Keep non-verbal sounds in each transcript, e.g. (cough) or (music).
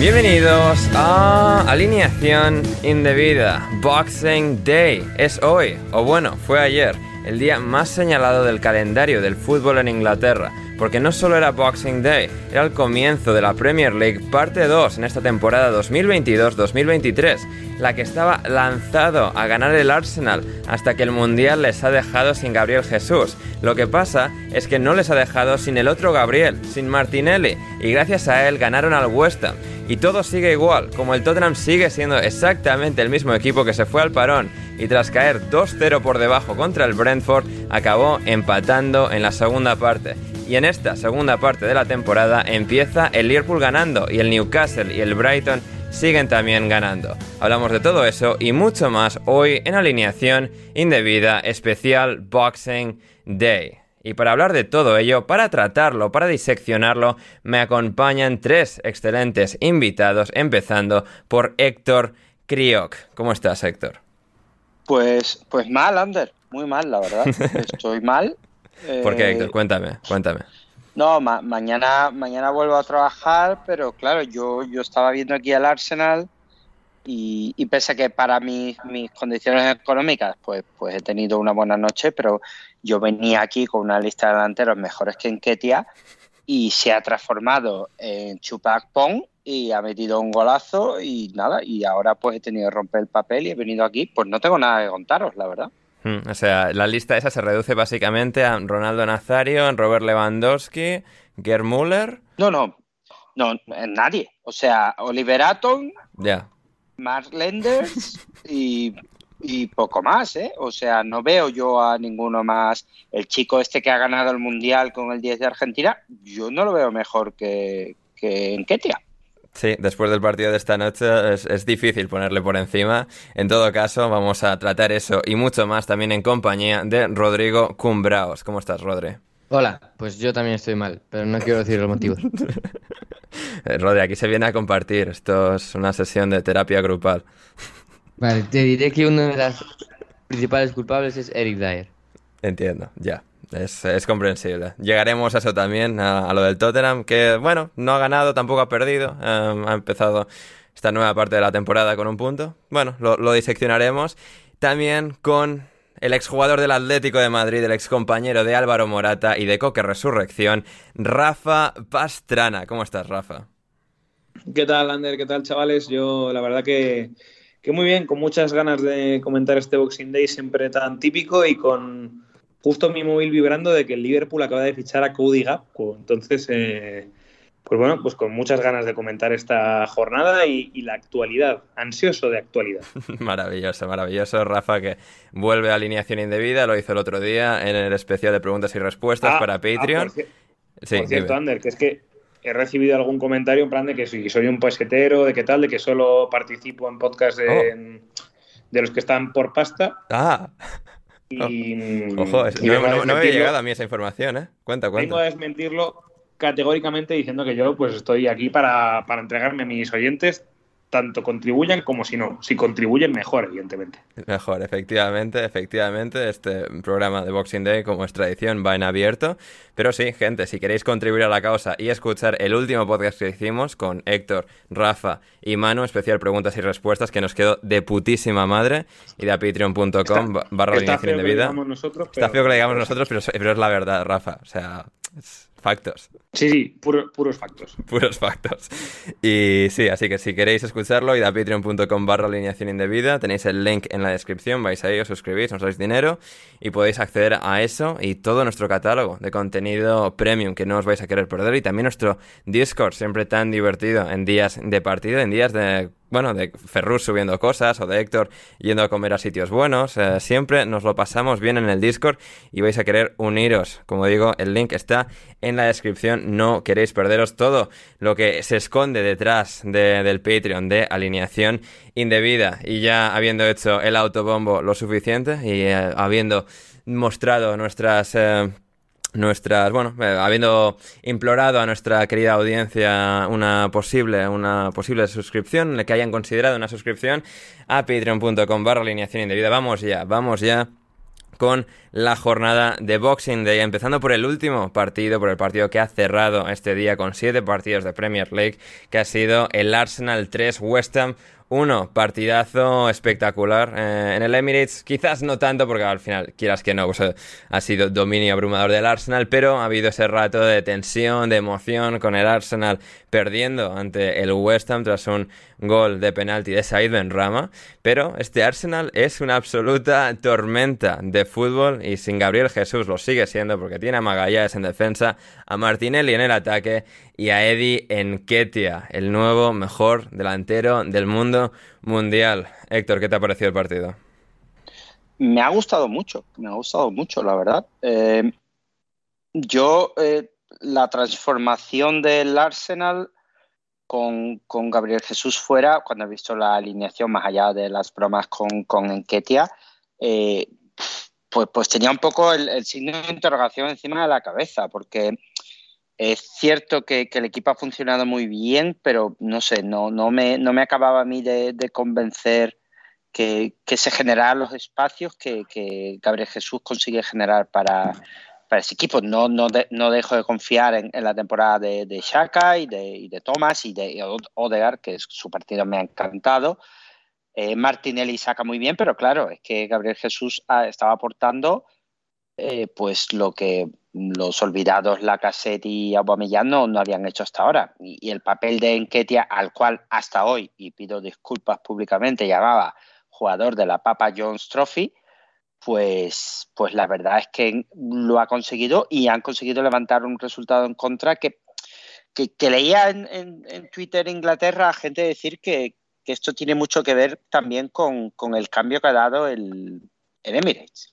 Bienvenidos a Alineación Indebida. Boxing Day es hoy, o bueno, fue ayer, el día más señalado del calendario del fútbol en Inglaterra, porque no solo era Boxing Day, era el comienzo de la Premier League parte 2 en esta temporada 2022-2023, la que estaba lanzado a ganar el Arsenal hasta que el Mundial les ha dejado sin Gabriel Jesús. Lo que pasa es que no les ha dejado sin el otro Gabriel, sin Martinelli, y gracias a él ganaron al West Ham. Y todo sigue igual, como el Tottenham sigue siendo exactamente el mismo equipo que se fue al parón y tras caer 2-0 por debajo contra el Brentford, acabó empatando en la segunda parte. Y en esta segunda parte de la temporada empieza el Liverpool ganando y el Newcastle y el Brighton siguen también ganando. Hablamos de todo eso y mucho más hoy en alineación indebida especial Boxing Day. Y para hablar de todo ello, para tratarlo, para diseccionarlo, me acompañan tres excelentes invitados, empezando por Héctor Crioc. ¿Cómo estás, Héctor? Pues, pues mal, Ander, muy mal, la verdad. (laughs) Estoy mal. ¿Por qué, Eh, Héctor? Cuéntame, cuéntame. No, ma- mañana, mañana vuelvo a trabajar, pero claro, yo, yo estaba viendo aquí al Arsenal y, y pese a que para mis, mis condiciones económicas, pues, pues he tenido una buena noche, pero yo venía aquí con una lista de delanteros mejores que en Ketia y se ha transformado en Chupac Pong y ha metido un golazo y nada, y ahora pues he tenido que romper el papel y he venido aquí, pues no tengo nada que contaros, la verdad. Mm, O sea, la lista esa se reduce básicamente a Ronaldo Nazario, Robert Lewandowski, Gerd Müller. No, no, no, nadie. O sea, Oliver Atom, Ya. Mark Lenders y, y poco más, ¿eh? O sea, no veo yo a ninguno más. El chico este que ha ganado el Mundial con el 10 de Argentina, yo no lo veo mejor que, que en Ketia. Sí, después del partido de esta noche es, es difícil ponerle por encima. En todo caso, vamos a tratar eso y mucho más también en compañía de Rodrigo Cumbraos. ¿Cómo estás, Rodri? Hola, pues yo también estoy mal, pero no quiero decir los motivos. (laughs) Eh, Rodri, aquí se viene a compartir. Esto es una sesión de terapia grupal. Vale, te diré que una de las principales culpables es Eric Dyer. Entiendo, ya. Es, es comprensible. Llegaremos a eso también, a, lo del Tottenham, que bueno, no ha ganado, tampoco ha perdido. Eh, ha empezado esta nueva parte de la temporada con un punto. Bueno, lo, lo diseccionaremos. También con el exjugador del Atlético de Madrid, el excompañero de Álvaro Morata y de Coque Resurrección, Rafa Pastrana. ¿Cómo estás, Rafa? ¿Qué tal, Ander? ¿Qué tal, chavales? Yo, la verdad que, que muy bien, con muchas ganas de comentar este Boxing Day siempre tan típico y con justo mi móvil vibrando de que el Liverpool acaba de fichar a Cody Gapco. Entonces, eh, pues bueno, pues con muchas ganas de comentar esta jornada y, la actualidad, ansioso de actualidad. (laughs) maravilloso, maravilloso, Rafa, que vuelve a alineación indebida, lo hizo el otro día en el especial de preguntas y respuestas Ah, para ah, Patreon. por, Sí, por cierto. Ander, que es que he recibido algún comentario en plan de que si soy un pesetero, de qué tal, de que solo participo en podcast de, de los que están por pasta. Ah, (laughs) Y, ojo, es- y no, no- no me había llegado a mí esa información, ¿eh? Cuenta, Vengo a cuenta. desmentirlo categóricamente diciendo que yo pues estoy aquí para, para entregarme a mis oyentes, tanto contribuyan como si no. Si contribuyen, mejor, evidentemente. Mejor, efectivamente, efectivamente. Este programa de Boxing Day, como es tradición, va en abierto. Pero sí, gente, si queréis contribuir a la causa y escuchar el último podcast que hicimos con Héctor, Rafa y Manu, especial preguntas y respuestas, que nos quedó de putísima madre, y de a patreon.com ba- barra Está feo que lo digamos nosotros, Está feo que lo digamos nosotros, pero, pero es la verdad, Rafa. O sea, es factos. Sí, sí, puro- puros factos. (laughs) Puros factos. Y sí, así que si queréis escucharlo, id a patreon.com barra alineación indebida, tenéis el link en la descripción, vais ahí, os suscribís, nos dais dinero y podéis acceder a eso y todo nuestro catálogo de contenido premium que no os vais a querer perder y también nuestro Discord, siempre tan divertido en días de partido, en días de... Bueno, de Ferrus subiendo cosas o de Héctor yendo a comer a sitios buenos. eh, siempre nos lo pasamos bien en el Discord y vais a querer uniros. Como digo, el link está en la descripción. No queréis perderos todo lo que se esconde detrás de- del Patreon de alineación indebida. Y ya habiendo hecho el autobombo lo suficiente y eh, habiendo mostrado nuestras... eh, nuestras, bueno, eh, habiendo implorado a nuestra querida audiencia una posible, una posible suscripción, que hayan considerado una suscripción a patreon.com barra alineación indebida. Vamos ya, vamos ya con la jornada de Boxing Day, empezando por el último partido, por el partido que ha cerrado este día con siete partidos de Premier League, que ha sido el Arsenal 3 West Ham 1, partidazo espectacular eh, en el Emirates, quizás no tanto porque al final, quieras que no, pues, eh, ha sido dominio abrumador del Arsenal, pero ha habido ese rato de tensión, de emoción con el Arsenal perdiendo ante el West Ham tras un gol de penalti de Said Benrama, pero este Arsenal es una absoluta tormenta de fútbol y sin Gabriel Jesús lo sigue siendo porque tiene a Magallanes en defensa, a Martinelli en el ataque y a Eddie Enketia, el nuevo mejor delantero del mundo mundial. Héctor, ¿qué te ha parecido el partido? Me ha gustado mucho, me ha gustado mucho, la verdad. Eh, yo, eh, la transformación del Arsenal con, con Gabriel Jesús fuera, cuando he visto la alineación, más allá de las bromas con, con Enketia, eh, pues, pues tenía un poco el signo de interrogación encima de la cabeza, porque es cierto que, el equipo ha funcionado muy bien, pero no sé, no, me, acababa a mí de, convencer que, se generaran los espacios que, Gabriel Jesús consigue generar para, para ese equipo. No, no, de, dejo de confiar en, la temporada de, de Shaka y de, Thomas y de Odegaard, que es, su partido me ha encantado. Eh, Martinelli saca muy bien, pero claro, es que Gabriel Jesús ha, estaba aportando eh, pues lo que los olvidados Lacazette y Aubameyang no, no habían hecho hasta ahora. Y, el papel de Enketia, al cual hasta hoy, y pido disculpas públicamente, llamaba jugador de la Papa Jones Trophy, pues, pues la verdad es que lo ha conseguido y han conseguido levantar un resultado en contra que, que, que leía en, en, en, Twitter Inglaterra a gente decir que, que, esto tiene mucho que ver también con, con el cambio que ha dado el, el Emirates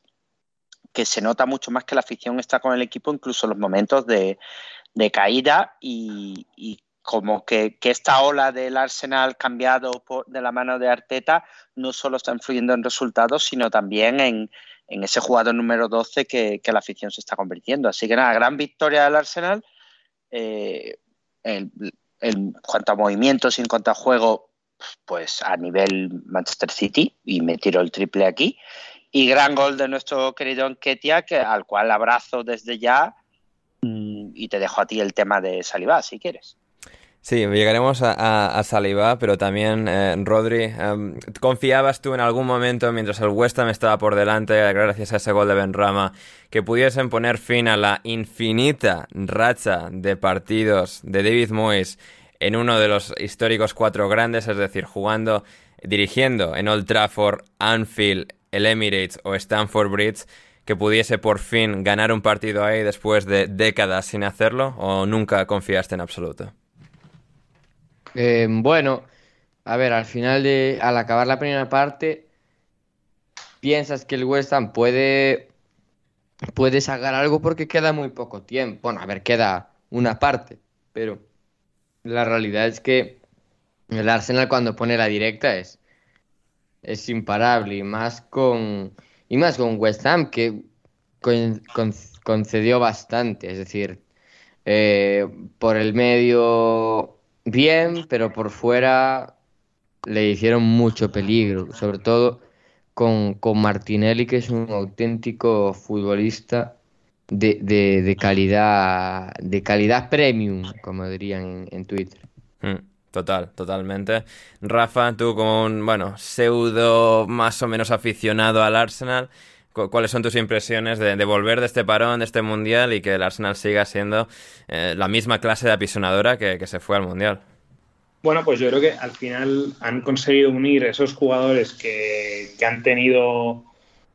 que se nota mucho más que la afición está con el equipo, incluso en los momentos de, caída y, como que, esta ola del Arsenal cambiado por, de la mano de Arteta no solo está influyendo en resultados, sino también en, en ese jugador número 12 que, la afición se está convirtiendo. Así que nada, gran victoria del Arsenal. Eh, en cuanto a movimientos y en cuanto a juego, pues a nivel Manchester City, y me tiro el triple aquí. Y gran gol de nuestro querido Enketia, que, al cual abrazo desde ya. Y te dejo a ti el tema de Saliba, si quieres. Sí, llegaremos a, a, pero también, eh, Rodri, eh, ¿confiabas tú en algún momento, mientras el West Ham estaba por delante, gracias a ese gol de Benrama, que pudiesen poner fin a la infinita racha de partidos de David Moyes en uno de los históricos cuatro grandes, es decir, jugando, dirigiendo en Old Trafford, Anfield, el Emirates o Stamford Bridge, que pudiese por fin ganar un partido ahí después de décadas sin hacerlo, o nunca confiaste en absoluto? Eh, bueno, a ver, al final de, al acabar la primera parte, piensas que el West Ham puede, puede sacar algo porque queda muy poco tiempo. Bueno, a ver, queda una parte, pero la realidad es que el Arsenal cuando pone la directa es, es imparable y más con y más con West Ham que con- con- concedió bastante, es decir, eh, por el medio bien, pero por fuera le hicieron mucho peligro, sobre todo con, con Martinelli, que es un auténtico futbolista de, de- calidad, de calidad premium, como dirían en, en Twitter. Mm, Total, totalmente. Rafa, tú como un, bueno, pseudo más o menos aficionado al Arsenal, cu- ¿cuáles son tus impresiones de, de volver de este parón, de este mundial y que el Arsenal siga siendo eh, la misma clase de apisonadora que, que se fue al mundial? Bueno, pues yo creo que al final han conseguido unir esos jugadores que, que han tenido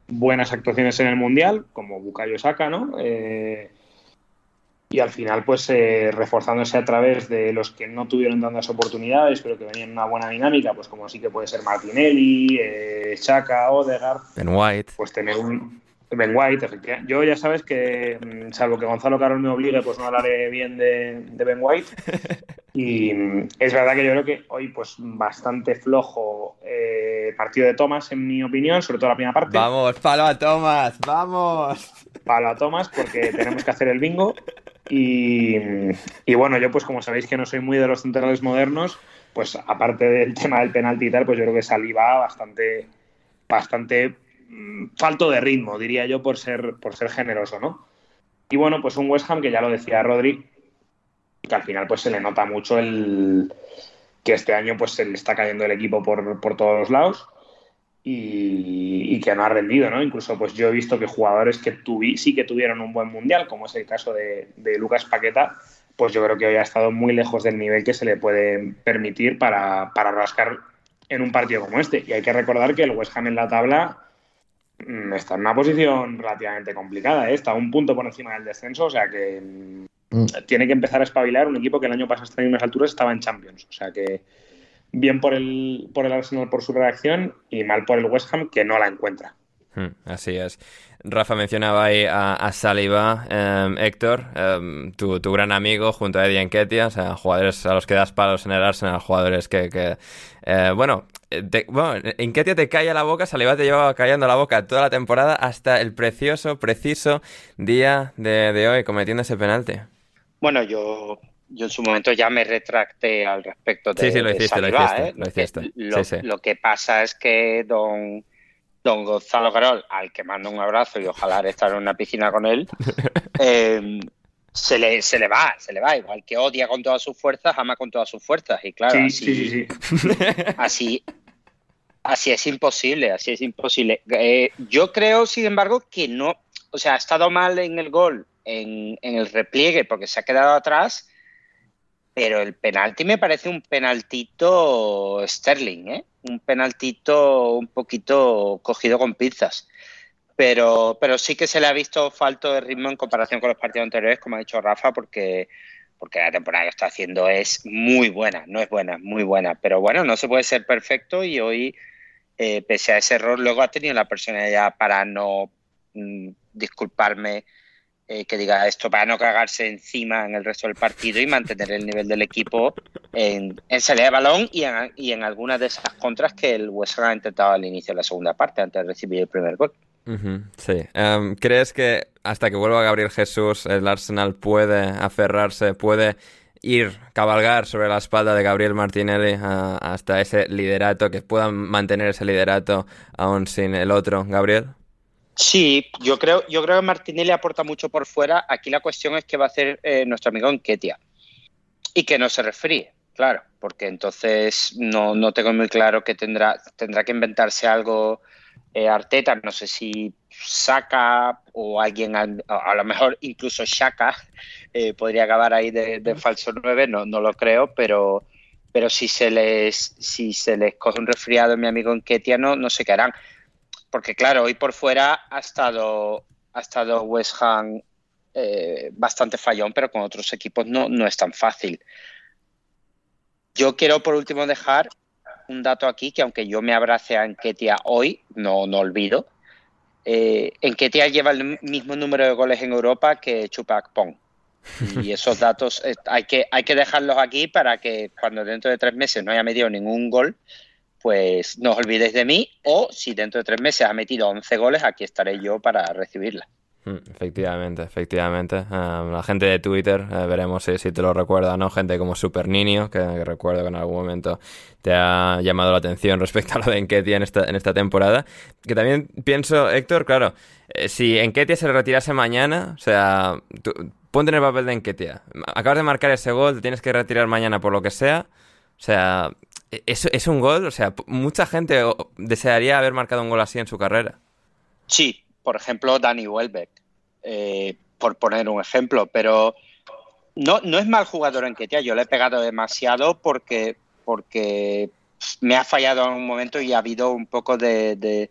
buenas actuaciones en el Mundial, como Bukayo Saka, ¿no? Eh, y al final, pues eh, reforzándose a través de los que no tuvieron tantas oportunidades, pero que venían en una buena dinámica, pues como sí que puede ser Martinelli, eh, Saka, Odegaard, Ben White. pues tener un Ben White, efectivamente. Yo ya sabes que, mm, salvo que Gonzalo Carol me obligue, pues no hablaré bien de, de Ben White. (laughs) Y mm, es verdad que yo creo que hoy, pues bastante flojo eh, partido de Thomas, en mi opinión, sobre todo la primera parte. Vamos, palo a Thomas, vamos. Palo a Thomas, porque tenemos que hacer el bingo. Y, y bueno, yo, pues como sabéis que no soy muy de los centrales modernos, pues aparte del tema del penalti y tal, pues yo creo que saliva bastante, bastante mm, falto de ritmo, diría yo, por ser, por ser generoso, ¿no? Y bueno, pues un West Ham que ya lo decía Rodri, que al final pues se le nota mucho el que este año pues se le está cayendo el equipo por, por todos los lados y, que no ha rendido, ¿no? Incluso pues yo he visto que jugadores que sí que tuvieron un buen mundial, como es el caso de, de Lucas Paqueta, pues yo creo que hoy ha estado muy lejos del nivel que se le puede permitir para, para rascar en un partido como este. Y hay que recordar que el West Ham en la tabla mm, está en una posición relativamente complicada, ¿eh? está a un punto por encima del descenso, o sea que mm, Mm. tiene que empezar a espabilar un equipo que el año pasado hasta en unas alturas estaba en Champions. O sea que bien por el, por el Arsenal por su reacción y mal por el West Ham que no la encuentra. Hmm, Así es. Rafa mencionaba ahí a, a Saliba, em, Héctor, em, tu, tu gran amigo junto a Eddie Nketiah, o sea, jugadores a los que das palos en el Arsenal, jugadores que, que, eh, bueno, te, bueno, Nketiah te calla la boca, Saliba te llevaba callando la boca toda la temporada hasta el precioso, preciso día de, de hoy, cometiendo ese penalti. Bueno, yo, yo en su momento ya me retracté al respecto de, Sí, sí, lo hiciste, lo Saliba, hiciste, ¿eh? lo que- hiciste. lo- Sí, sí. lo que pasa es que don, don Gonzalo Carol, al que mando un abrazo y ojalá estar en una piscina con él, (laughs) eh, se, le, se le va, se le va. Igual que odia con todas sus fuerzas, ama con todas sus fuerzas. Y claro, Sí, así, sí, sí, sí. así, así es imposible, así es imposible. Eh, yo creo, sin embargo, que no, o sea, ha estado mal en el gol, en, en el repliegue, porque se ha quedado atrás, pero el penalti me parece un penaltito Sterling, ¿eh? Un penaltito un poquito cogido con pinzas. Pero, pero sí que se le ha visto falto de ritmo en comparación con los partidos anteriores, como ha dicho Rafa, porque, porque la temporada que está haciendo es muy buena, no es buena, muy buena. Pero bueno, no se puede ser perfecto y hoy, eh, pese a ese error, luego ha tenido la personalidad para no mm, disculparme eh, que diga esto, para no cagarse encima en el resto del partido y mantener el nivel del equipo en, en salida de balón y en, y en algunas de esas contras que el West Ham ha intentado al inicio de la segunda parte, antes de recibir el primer gol. Sí. Em, ¿Crees que hasta que vuelva Gabriel Jesús el Arsenal puede aferrarse, puede ir, cabalgar sobre la espalda de Gabriel Martinelli hasta ese liderato, que puedan mantener ese liderato aún sin el otro, Gabriel? Sí, yo creo, yo creo que Martinelli aporta mucho por fuera. Aquí la cuestión es que va a hacer eh, nuestro amigo Enquetia y que no se resfríe, claro, porque entonces no, no tengo muy claro que tendrá, tendrá que inventarse algo eh, Arteta, no sé si Saka o alguien, a, lo mejor incluso Shaka eh, podría acabar ahí de, falso 9, no, no lo creo, pero, pero si se les si se les coge un resfriado mi amigo Enquetia no, no se quedarán porque claro, hoy por fuera ha estado, ha estado West Ham eh, bastante fallón, pero con otros equipos no, no es tan fácil. Yo quiero por último dejar un dato aquí que aunque yo me abrace a Enquetia hoy, no, no olvido, eh, Enquetia lleva el mismo número de goles en Europa que Chupac Pong. Y (laughs) esos datos eh, hay, que, hay que dejarlos aquí para que cuando dentro de tres meses no haya metido ningún gol, pues no os olvidéis de mí. O si dentro de tres meses ha metido 11 goles, aquí estaré yo para recibirla. Mm, efectivamente, efectivamente. Ah, la gente de Twitter, eh, veremos si, te lo recuerda, ¿no? Gente como Super Niño, que, recuerdo que en algún momento te ha llamado la atención (laughs) respecto a lo de Enketia en esta, en esta temporada. Que también pienso, Héctor, claro, eh, si Enketia se retirase mañana, o sea, ponte en el papel de Enketia. Acabas de marcar ese gol, te tienes que retirar mañana por lo que sea. O sea, e, es, es un gol, o sea, mucha gente desearía haber marcado un gol así en su carrera. Sí, por ejemplo, Danny Welbeck, eh, por poner un ejemplo, pero no, no es mal jugador en Ketia, yo le he pegado demasiado porque, porque me ha fallado en un momento y ha habido un poco de,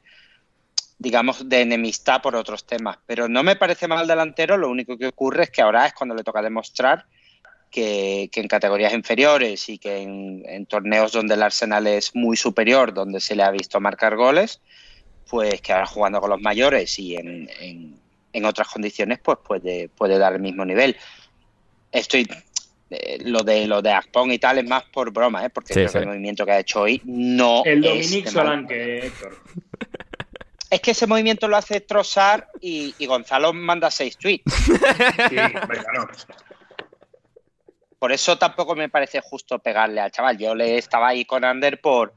digamos, de enemistad por otros temas, pero no me parece mal delantero, lo único que ocurre es que ahora es cuando le toca demostrar que, en categorías inferiores y que en, torneos donde el Arsenal es muy superior, donde se le ha visto marcar goles, pues que ahora jugando con los mayores y en, en, otras condiciones, pues puede, puede dar el mismo nivel. Estoy eh, lo de lo de Aspon y tal es más por broma, ¿eh? porque el movimiento que ha hecho hoy no el Dominic Solanke, Héctor. Es que ese movimiento lo hace Trozar y, Gonzalo manda seis tweets. (laughs) Sí, claro. Por eso tampoco me parece justo pegarle al chaval. Yo le estaba ahí con Ander por,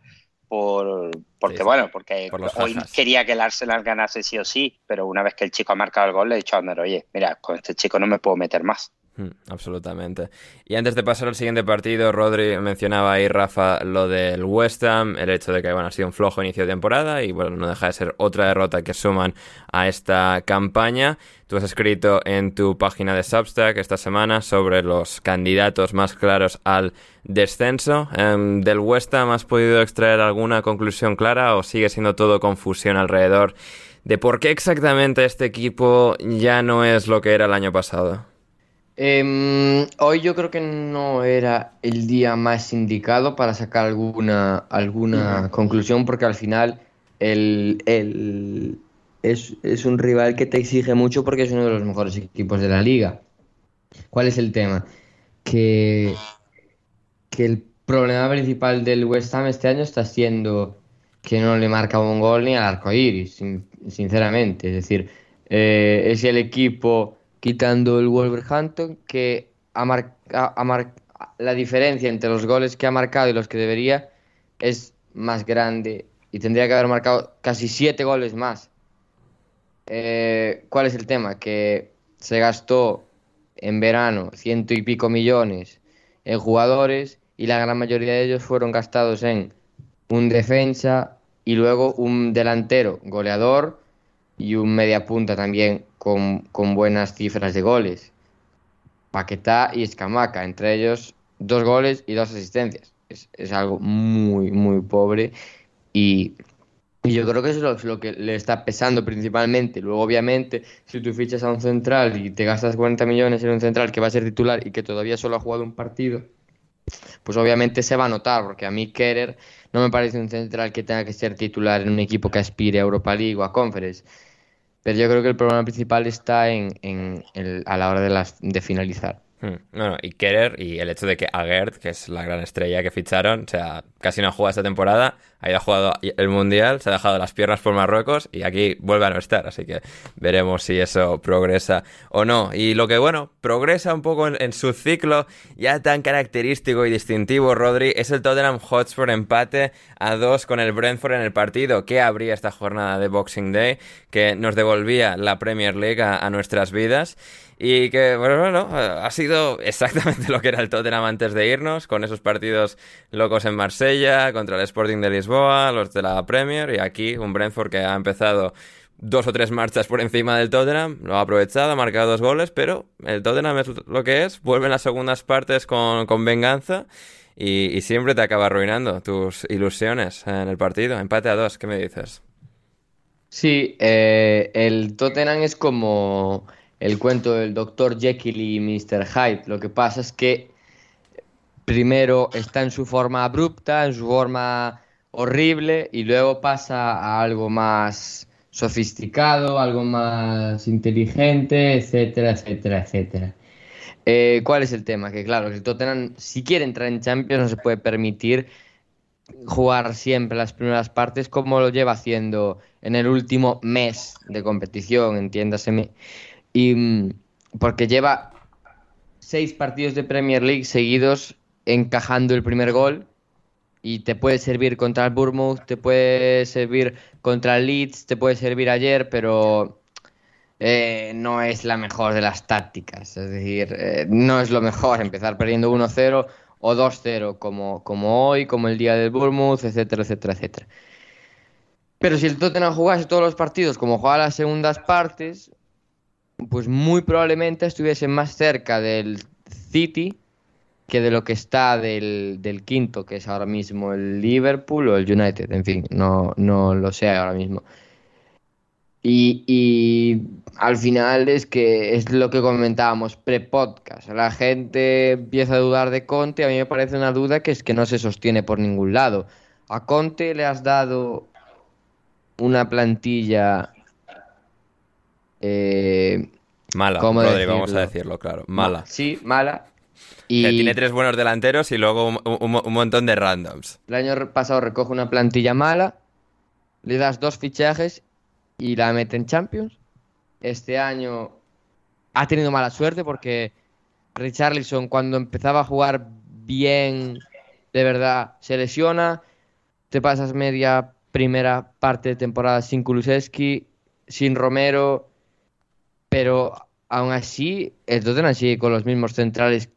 por, porque bueno, porque hoy quería que el Arsenal ganase sí o sí, pero una vez que el chico ha marcado el gol le he dicho a Ander, oye, mira, con este chico no me puedo meter más. Hmm, absolutamente. Y antes de pasar al siguiente partido, Rodri mencionaba ahí, Rafa, lo del West Ham, el hecho de que bueno, ha sido un flojo inicio de temporada y bueno, no deja de ser otra derrota que suman a esta campaña. Tú has escrito en tu página de Substack esta semana sobre los candidatos más claros al descenso. Em, ¿Del West Ham has podido extraer alguna conclusión clara o sigue siendo todo confusión alrededor de por qué exactamente este equipo ya no es lo que era el año pasado? Em, hoy yo creo que no era el día más indicado para sacar alguna, alguna conclusión porque al final el, es, un rival que te exige mucho porque es uno de los mejores equipos de la liga. ¿Cuál es el tema? Que, que el problema principal del West Ham este año está siendo que no le marca un gol ni al arco iris, sinceramente. Es decir, eh, es el equipo quitando el Wolverhampton, que ha la diferencia entre los goles que ha marcado y los que debería es más grande y tendría que haber marcado casi siete goles más. Eh, ¿Cuál es el tema? Que se gastó en verano ciento y pico millones en jugadores y la gran mayoría de ellos fueron gastados en un defensa y luego un delantero goleador y un media punta también con, buenas cifras de goles. Paquetá y Escamaca, entre ellos dos goles y dos asistencias. Es, algo muy, muy pobre y, yo creo que eso es lo, que le está pesando principalmente. Luego, obviamente, si tú fichas a un central y te gastas 40 millones en un central que va a ser titular y que todavía solo ha jugado un partido, pues obviamente se va a notar, porque a mí Kerer no me parece un central que tenga que ser titular en un equipo que aspire a Europa League o a Conference. Pero yo creo que el problema principal está en, en a la hora de, las, de finalizar. Hmm. Bueno, y Kerer y el hecho de que Agert, que es la gran estrella que ficharon, o sea, casi no jugado esta temporada, ha jugado el Mundial, se ha dejado las piernas por Marruecos y aquí vuelve a no estar, así que veremos si eso progresa o no. Y lo que, bueno, progresa un poco en, su ciclo ya tan característico y distintivo, Rodri, es el Tottenham Hotspur empate a dos con el Brentford en el partido que abría esta jornada de Boxing Day, que nos devolvía la Premier League a nuestras vidas. Y que, bueno, bueno, ha sido exactamente (laughs) lo que era el Tottenham antes de irnos, con esos partidos locos en Marsella, contra el Sporting de Lisboa, los de la Premier, y aquí un Brentford que ha empezado dos o tres marchas por encima del Tottenham, lo ha aprovechado, ha marcado dos goles, pero el Tottenham es lo que es, vuelve en las segundas partes con, con venganza y, siempre te acaba arruinando tus ilusiones en el partido. Empate a dos, ¿qué me dices? Sí, eh, el Tottenham es como el cuento del Dr. Jekyll y Mr. Hyde. Lo que pasa es que primero está en su forma abrupta, en su forma horrible, y luego pasa a algo más sofisticado, algo más inteligente, etcétera, etcétera, etcétera. Eh, ¿Cuál es el tema? Que claro, el Tottenham, si quiere entrar en Champions, no se puede permitir jugar siempre las primeras partes como lo lleva haciendo en el último mes de competición, entiéndaseme. Y mm, porque lleva seis partidos de Premier League seguidos encajando el primer gol y te puede servir contra el Bournemouth, te puede servir contra el Leeds, te puede servir ayer, pero eh, no es la mejor de las tácticas. Es decir, eh, no es lo mejor empezar perdiendo 1-0 o 2-0 como, como hoy, como el día del Bournemouth, etcétera, etcétera, etcétera. Pero si el Tottenham jugase todos los partidos como juega las segundas partes, pues muy probablemente estuviese más cerca del City que de lo que está del, del, quinto, que es ahora mismo el Liverpool o el United. En fin, no, no lo sé ahora mismo. Y, y, al final es que es lo que comentábamos pre-podcast. La gente empieza a dudar de Conte. A mí me parece una duda que es que no se sostiene por ningún lado. A Conte le has dado una plantilla. Eh, mala, Rodri, vamos a decirlo, claro. Mala. Sí, mala. Y... tiene tres buenos delanteros y luego un, un, un, montón de randoms. El año pasado recoge una plantilla mala, le das dos fichajes y la mete en Champions. Este año ha tenido mala suerte porque Richarlison cuando empezaba a jugar bien, de verdad, se lesiona. Te pasas media primera parte de temporada sin Kulusevski, sin Romero, pero aún así el Tottenham sigue con los mismos centrales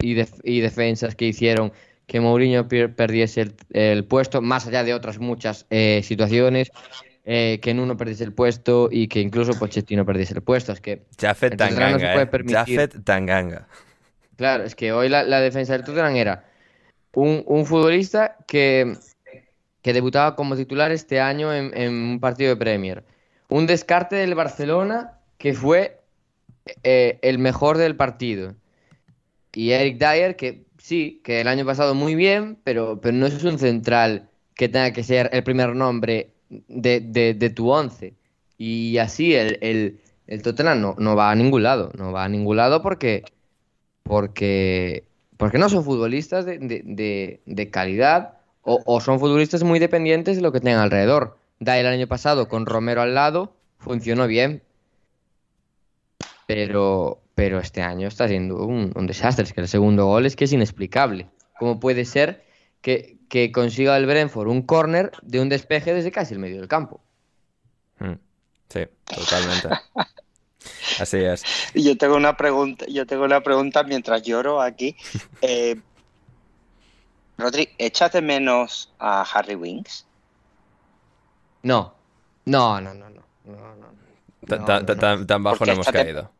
y, y defensas que hicieron que Mourinho perdiese el, el, puesto, más allá de otras muchas eh, situaciones, eh, que en uno perdiese el puesto y que incluso Pochettino perdiese el puesto. Es que Jafet Tanganga, no se puede permitir... Jafet Tanganga. Claro, es que hoy la, la defensa del Tottenham era un, un futbolista que que debutaba como titular este año en, en, un partido de Premier. Un descarte del Barcelona que fue eh, el mejor del partido. Y Eric Dyer, que sí, que el año pasado muy bien, pero, pero no es un central que tenga que ser el primer nombre de, de, tu once. Y así el, el, el Tottenham no, no, va a ningún lado. No va a ningún lado porque, porque, porque no son futbolistas de, de, de calidad o, o, son futbolistas muy dependientes de lo que tengan alrededor. Dyer el año pasado con Romero al lado funcionó bien, pero, pero este año está siendo un, un, desastre. Es que el segundo gol es que es inexplicable. ¿Cómo puede ser que, que consiga el Brentford un córner de un despeje desde casi el medio del campo? Hmm. Sí, totalmente. (laughs) Así es. Yo tengo una pregunta, yo tengo una pregunta mientras lloro aquí. (laughs) Eh, Rodri, ¿echas de menos a Harry Winks? No, no, no, no, no. no, no. Tan bajo no hemos caído.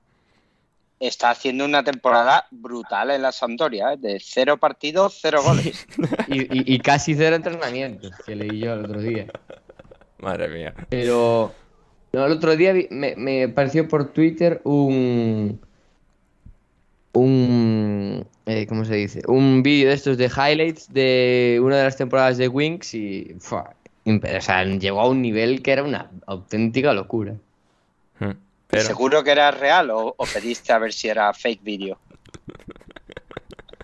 Está haciendo una temporada brutal en la Sampdoria, ¿eh? de cero partidos, cero goles. (laughs) y, y, y, casi cero entrenamientos, que leí yo el otro día. Madre mía. Pero no, el otro día me, me pareció por Twitter un un eh, ¿cómo se dice? Un vídeo de estos de highlights de una de las temporadas de Wings y o sea, llegó a un nivel que era una auténtica locura. Hmm. Pero... ¿Seguro que era real o, o, pediste a ver si era fake vídeo?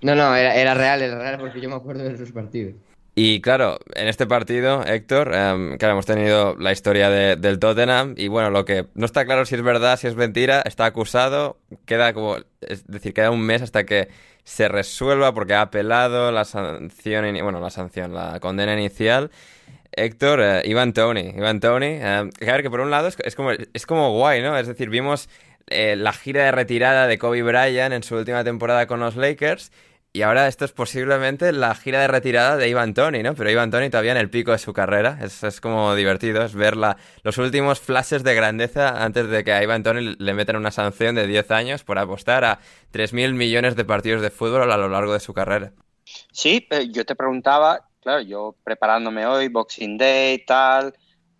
No, no, era, era, real, era real porque yo me acuerdo de esos partidos. Y claro, en este partido, Héctor, um, claro, hemos tenido la historia de, del Tottenham y bueno, lo que no está claro si es verdad, si es mentira, está acusado, queda como, es decir, queda un mes hasta que se resuelva porque ha apelado la sanción, bueno, la sanción, la condena inicial. Héctor, uh, Ivan Tony, Ivan Tony, uh, claro que por un lado es, es, como, es como guay, ¿no? Es decir, vimos eh, la gira de retirada de Kobe Bryant en su última temporada con los Lakers y ahora esto es posiblemente la gira de retirada de Ivan Tony, ¿no? Pero Ivan Tony todavía en el pico de su carrera. Es, es como divertido, es ver la, los últimos flashes de grandeza antes de que a Ivan Tony le metan una sanción de 10 años por apostar a 3.000 millones de partidos de fútbol a lo largo de su carrera. Sí, yo te preguntaba, claro, yo preparándome hoy, Boxing Day y tal,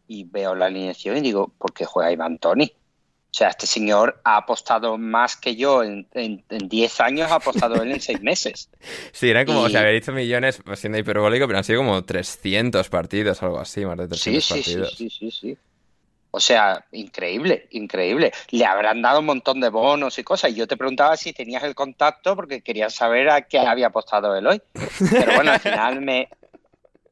y veo la alineación y digo, ¿por qué juega Ivan Tony? O sea, este señor ha apostado más que yo en 10 años, ha apostado él en 6 meses. (laughs) Sí, era como, o sea, haber dicho millones, siendo hiperbólico, pero han sido como 300 partidos, algo así, más de 300 sí, partidos. Sí, sí, sí, sí. O sea, increíble, increíble. Le habrán dado un montón de bonos y cosas. Y yo te preguntaba si tenías el contacto porque quería saber a qué había apostado él hoy. (laughs) Pero bueno, al final me,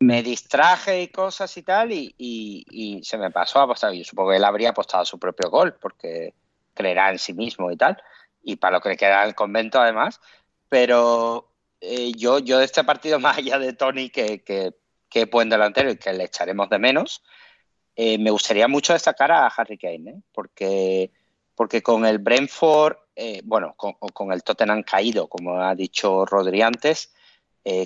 me distraje y cosas y tal y, se me pasó a apostar. Yo supongo que él habría apostado su propio gol porque creerá en sí mismo y tal. Y para lo que le queda el convento además. Pero eh, yo, yo de este partido, (laughs) más allá de Tony, que, que, que buen delantero y que le echaremos de menos, eh, me gustaría mucho destacar a Harry Kane, ¿eh? porque, porque con el Brentford, eh, bueno, con, con, el Tottenham caído, como ha dicho Rodri antes,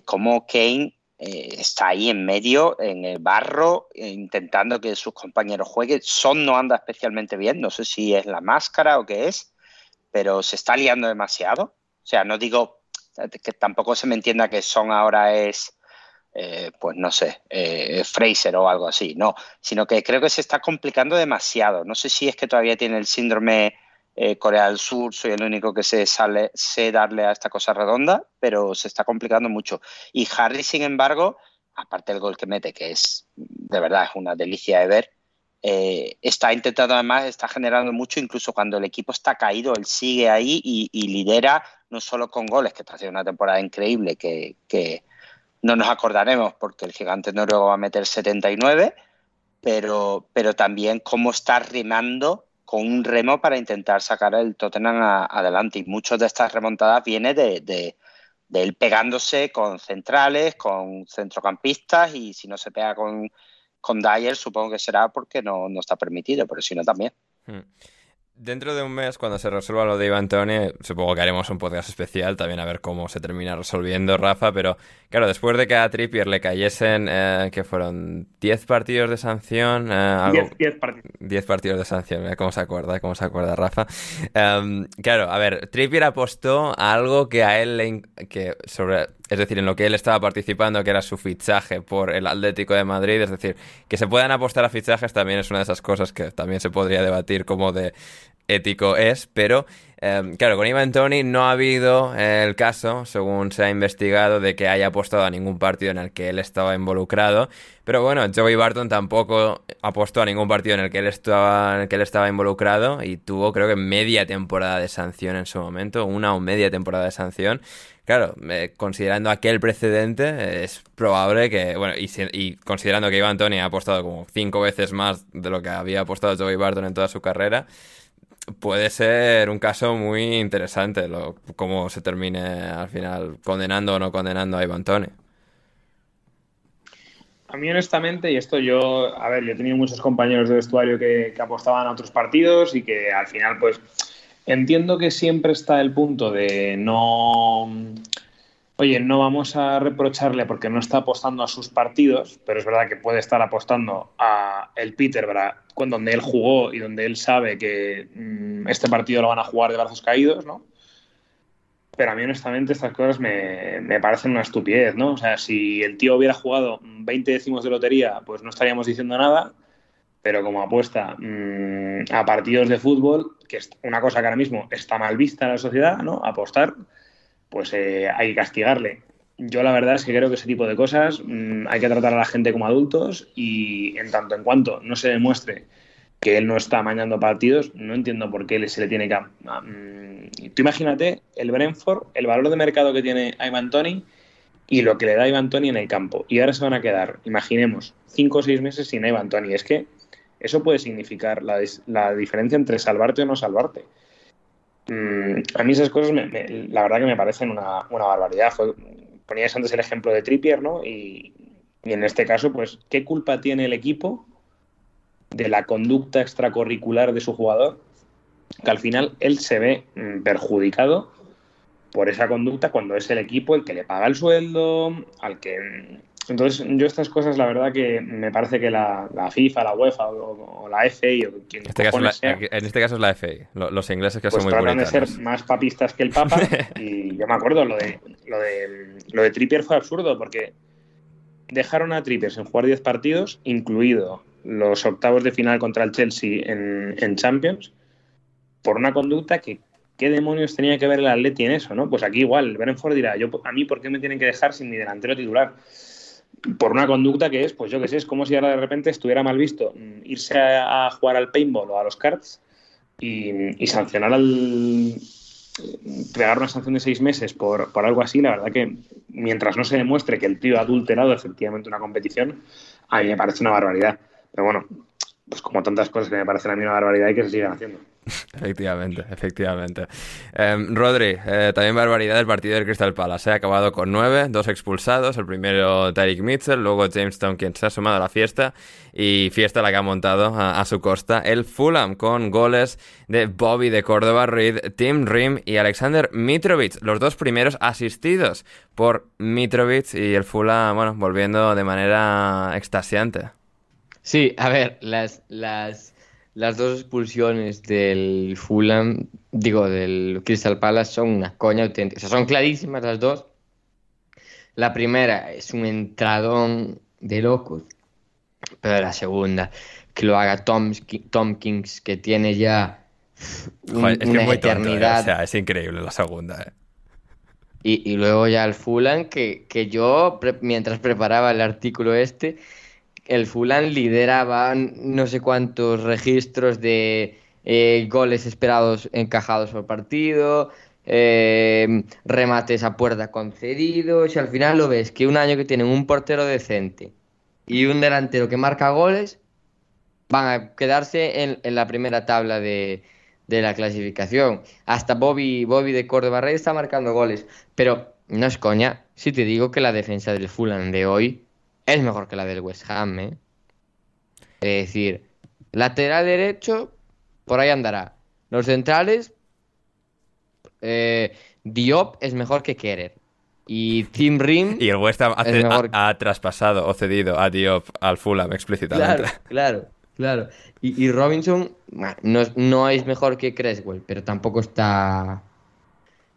como Kane está ahí en medio, en el barro, intentando que sus compañeros jueguen. Son no anda especialmente bien, no sé si es la máscara o qué es, pero se está liando demasiado. O sea, no digo que tampoco se me entienda que Son ahora es eh, pues no sé, eh, Fraser o algo así, no, sino que creo que se está complicando demasiado. No sé si es que todavía tiene el síndrome eh, Corea del Sur, soy el único que se sale, sé darle a esta cosa redonda, pero se está complicando mucho. Y Harry, sin embargo, aparte del gol que mete, que es de verdad es una delicia de ver, está intentando además, está generando mucho, incluso cuando el equipo está caído, él sigue ahí y, lidera no solo con goles, que está haciendo una temporada increíble, que, que, no nos acordaremos porque el gigante noruego va a meter 79, pero, pero también cómo está remando con un remo para intentar sacar el Tottenham adelante. Y muchas de estas remontadas viene de, de, él pegándose con centrales, con centrocampistas y si no se pega con, con Dyer supongo que será porque no, no está permitido, pero si no también. Hmm. Dentro de un mes, cuando se resuelva lo de Iván Tony, supongo que haremos un podcast especial también a ver cómo se termina resolviendo Rafa, pero claro, después de que a Trippier le cayesen, eh, que fueron 10 partidos de sanción, 10 eh, partidos. 10 partidos de sanción, ¿cómo se acuerda? ¿Cómo se acuerda Rafa? Em, claro, a ver, Trippier apostó a algo que a él le... Que sobre, es decir, en lo que él estaba participando, que era su fichaje por el Atlético de Madrid, es decir, que se puedan apostar a fichajes también es una de esas cosas que también se podría debatir como de ético es, pero em, claro, con Ivan Tony no ha habido el caso, según se ha investigado, de que haya apostado a ningún partido en el que él estaba involucrado. Pero bueno, Joey Barton tampoco apostó a ningún partido en el que él estaba, en el que él estaba involucrado y tuvo creo que media temporada de sanción en su momento, una o media temporada de sanción. Claro, considerando aquel precedente, es probable que, bueno, y, y, considerando que Ivan Tony ha apostado como cinco veces más de lo que había apostado Joey Barton en toda su carrera, puede ser un caso muy interesante lo, cómo se termine al final condenando o no condenando a Ivan Tony. A mí, honestamente, y esto yo, a ver, yo he tenido muchos compañeros de vestuario que, apostaban a otros partidos y que al final, pues, entiendo que siempre está el punto de no oye, no vamos a reprocharle porque no está apostando a sus partidos, pero es verdad que puede estar apostando a el Peterborough donde él jugó y donde él sabe que mm, este partido lo van a jugar de brazos caídos, ¿no? Pero a mí, honestamente, estas cosas me, parecen una estupidez, ¿no? O sea, si el tío hubiera jugado 20 décimos de lotería, pues no estaríamos diciendo nada, pero como apuesta mm, a partidos de fútbol, que es una cosa que ahora mismo está mal vista en la sociedad, ¿no? Apostar, pues eh, hay que castigarle. Yo la verdad es que creo que ese tipo de cosas mm, hay que tratar a la gente como adultos y en tanto en cuanto no se demuestre que él no está amañando partidos, no entiendo por qué se le tiene que... Mm, tú imagínate el Brentford, el valor de mercado que tiene Ivan Tony y lo que le da Ivan Tony en el campo. Y ahora se van a quedar, imaginemos, cinco o seis meses sin Ivan Tony. Es que eso puede significar la, la diferencia entre salvarte o no salvarte. Mm, a mí esas cosas, la verdad que me parecen una, barbaridad. ponías antes el ejemplo de Trippier, ¿no? Y, en este caso, pues, ¿qué culpa tiene el equipo de la conducta extracurricular de su jugador? Que al final él se ve mm, perjudicado por esa conducta cuando es el equipo el que le paga el sueldo, al que entonces, yo estas cosas, la verdad que me parece que la, FIFA, la UEFA o, la FA o quien este caso En este caso es la FA, los ingleses que pues son muy tratan de ser más papistas que el Papa (laughs) y yo me acuerdo, lo de, lo de, lo de Trippier fue absurdo porque dejaron a Trippier sin jugar 10 partidos, incluido los octavos de final contra el Chelsea en, en Champions, por una conducta que ¿qué demonios tenía que ver el Atleti en eso? ¿no? Pues aquí igual, el Brentford dirá, yo, a mí, ¿por qué me tienen que dejar sin mi delantero titular? Por una conducta que es, pues yo qué sé, es como si ahora de repente estuviera mal visto mm, irse a, jugar al paintball o a los cards y, sancionar al. pegar una sanción de seis meses por, por, algo así, la verdad que mientras no se demuestre que el tío ha adulterado efectivamente una competición, a mí me parece una barbaridad. Pero bueno, pues como tantas cosas que me parecen a mí una barbaridad y que se sigan haciendo. (laughs) Efectivamente, efectivamente. Em, Rodri, eh, también barbaridad del partido del Crystal Palace. Se ha acabado con nueve, dos expulsados. El primero Tyreek Mitchell, luego James quien se ha sumado a la fiesta. Y fiesta la que ha montado a, su costa el Fulham con goles de Bobby de Córdoba Reed, Tim Rim y Alexander Mitrovic. Los dos primeros asistidos por Mitrovic y el Fulham, bueno, volviendo de manera extasiante. Sí, a ver, las, las las dos expulsiones del Fulham, digo, del Crystal Palace son una coña auténtica. O sea, son clarísimas las dos. La primera es un entradón de locos, pero la segunda, que lo haga Tom, Tompkins, que tiene ya una ¿eh? eternidad. o sea, es increíble la segunda. ¿eh? Y, y, luego ya el Fulham, que, que yo, mientras preparaba el artículo este, el Fulham lideraba no sé cuántos registros de eh, goles esperados encajados por partido, eh, remates a puerta concedidos, y al final lo ves que un año que tienen un portero decente y un delantero que marca goles, van a quedarse en, la primera tabla de, la clasificación. Hasta Bobby, Bobby de Córdoba Rey está marcando goles, pero no es coña si te digo que la defensa del Fulham de hoy es mejor que la del West Ham, ¿eh? Es decir, lateral derecho, por ahí andará. Los centrales, eh, Diop es mejor que Kerer. Y Tim Rim. Y el West Ham ha, traspasado o cedido a Diop al Fulham explícitamente. Claro, claro, claro. Y, Robinson no, no, es mejor que Creswell, pero tampoco está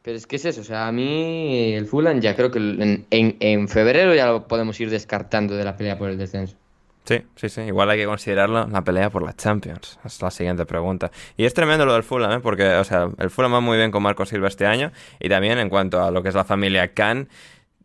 pero es que es eso, o sea, a mí el Fulham ya creo que en, en, febrero ya lo podemos ir descartando de la pelea por el descenso. Sí, sí, sí. Igual hay que considerarlo la pelea por la Champions. Es la siguiente pregunta. Y es tremendo lo del Fulham, ¿eh? porque, o sea, el Fulham va muy bien con Marco Silva este año. Y también en cuanto a lo que es la familia Khan,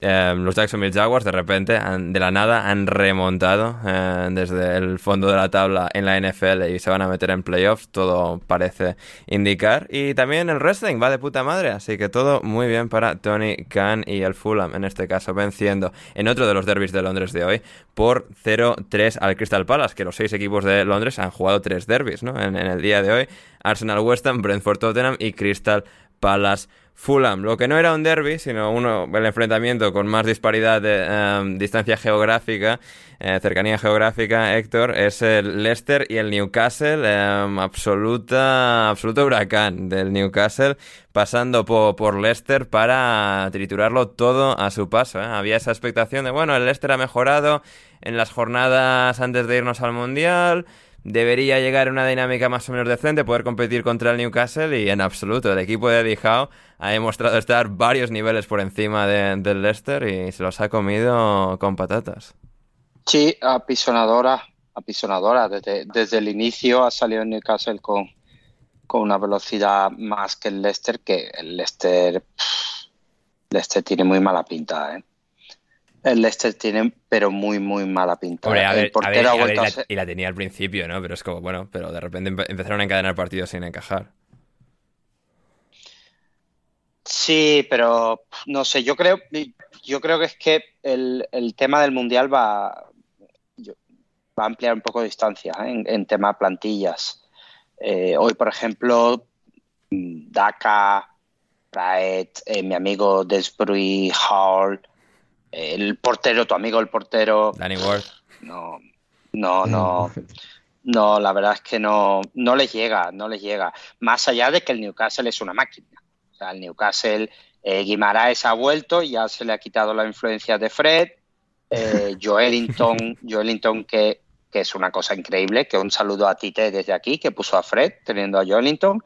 Em, los Jacksonville Jaguars de repente, de la nada, han remontado eh, desde el fondo de la tabla en la NFL y se van a meter en playoffs, todo parece indicar. Y también el wrestling va de puta madre, así que todo muy bien para Tony Khan y el Fulham, en este caso venciendo en otro de los derbis de Londres de hoy por 0-3 al Crystal Palace, que los seis equipos de Londres han jugado tres derbis ¿no? en, en el día de hoy. Arsenal West Ham, Brentford Tottenham y Crystal Palace Fulham, lo que no era un derby, sino uno, el enfrentamiento con más disparidad de em, distancia geográfica, eh, cercanía geográfica, Héctor, es el Leicester y el Newcastle, em, absoluta, absoluto huracán del Newcastle, pasando por Leicester para triturarlo todo a su paso. ¿eh? Había esa expectación de, bueno, el Leicester ha mejorado en las jornadas antes de irnos al Mundial, debería llegar a una dinámica más o menos decente, poder competir contra el Newcastle y en absoluto. El equipo de Eddie Howe ha demostrado estar varios niveles por encima del Leicester y se los ha comido con patatas. Sí, apisonadora, apisonadora. Desde, desde el inicio ha salido el Newcastle con, con una velocidad más que el Leicester, que el Leicester, Leicester tiene muy mala pinta, ¿eh? El Leicester tiene, pero muy, muy mala pinta. y, la, tenía al principio, ¿no? Pero es como, bueno, pero de repente empezaron a encadenar partidos sin encajar. Sí, pero no sé, yo creo, yo creo que es que el, tema del Mundial va, va a ampliar un poco de distancia ¿eh? en, tema plantillas. Eh, hoy, por ejemplo, Daka, Praet, eh, mi amigo Desbruy, Hall el portero, tu amigo el portero. Danny Ward. No, no, no. No, la verdad es que no, no les llega, no les llega. Más allá de que el Newcastle es una máquina. O sea, el Newcastle, eh, Guimaraes ha vuelto, ya se le ha quitado la influencia de Fred. Eh, (laughs) Joelinton, Joelinton que, que, es una cosa increíble, que un saludo a Tite desde aquí, que puso a Fred teniendo a Joelinton.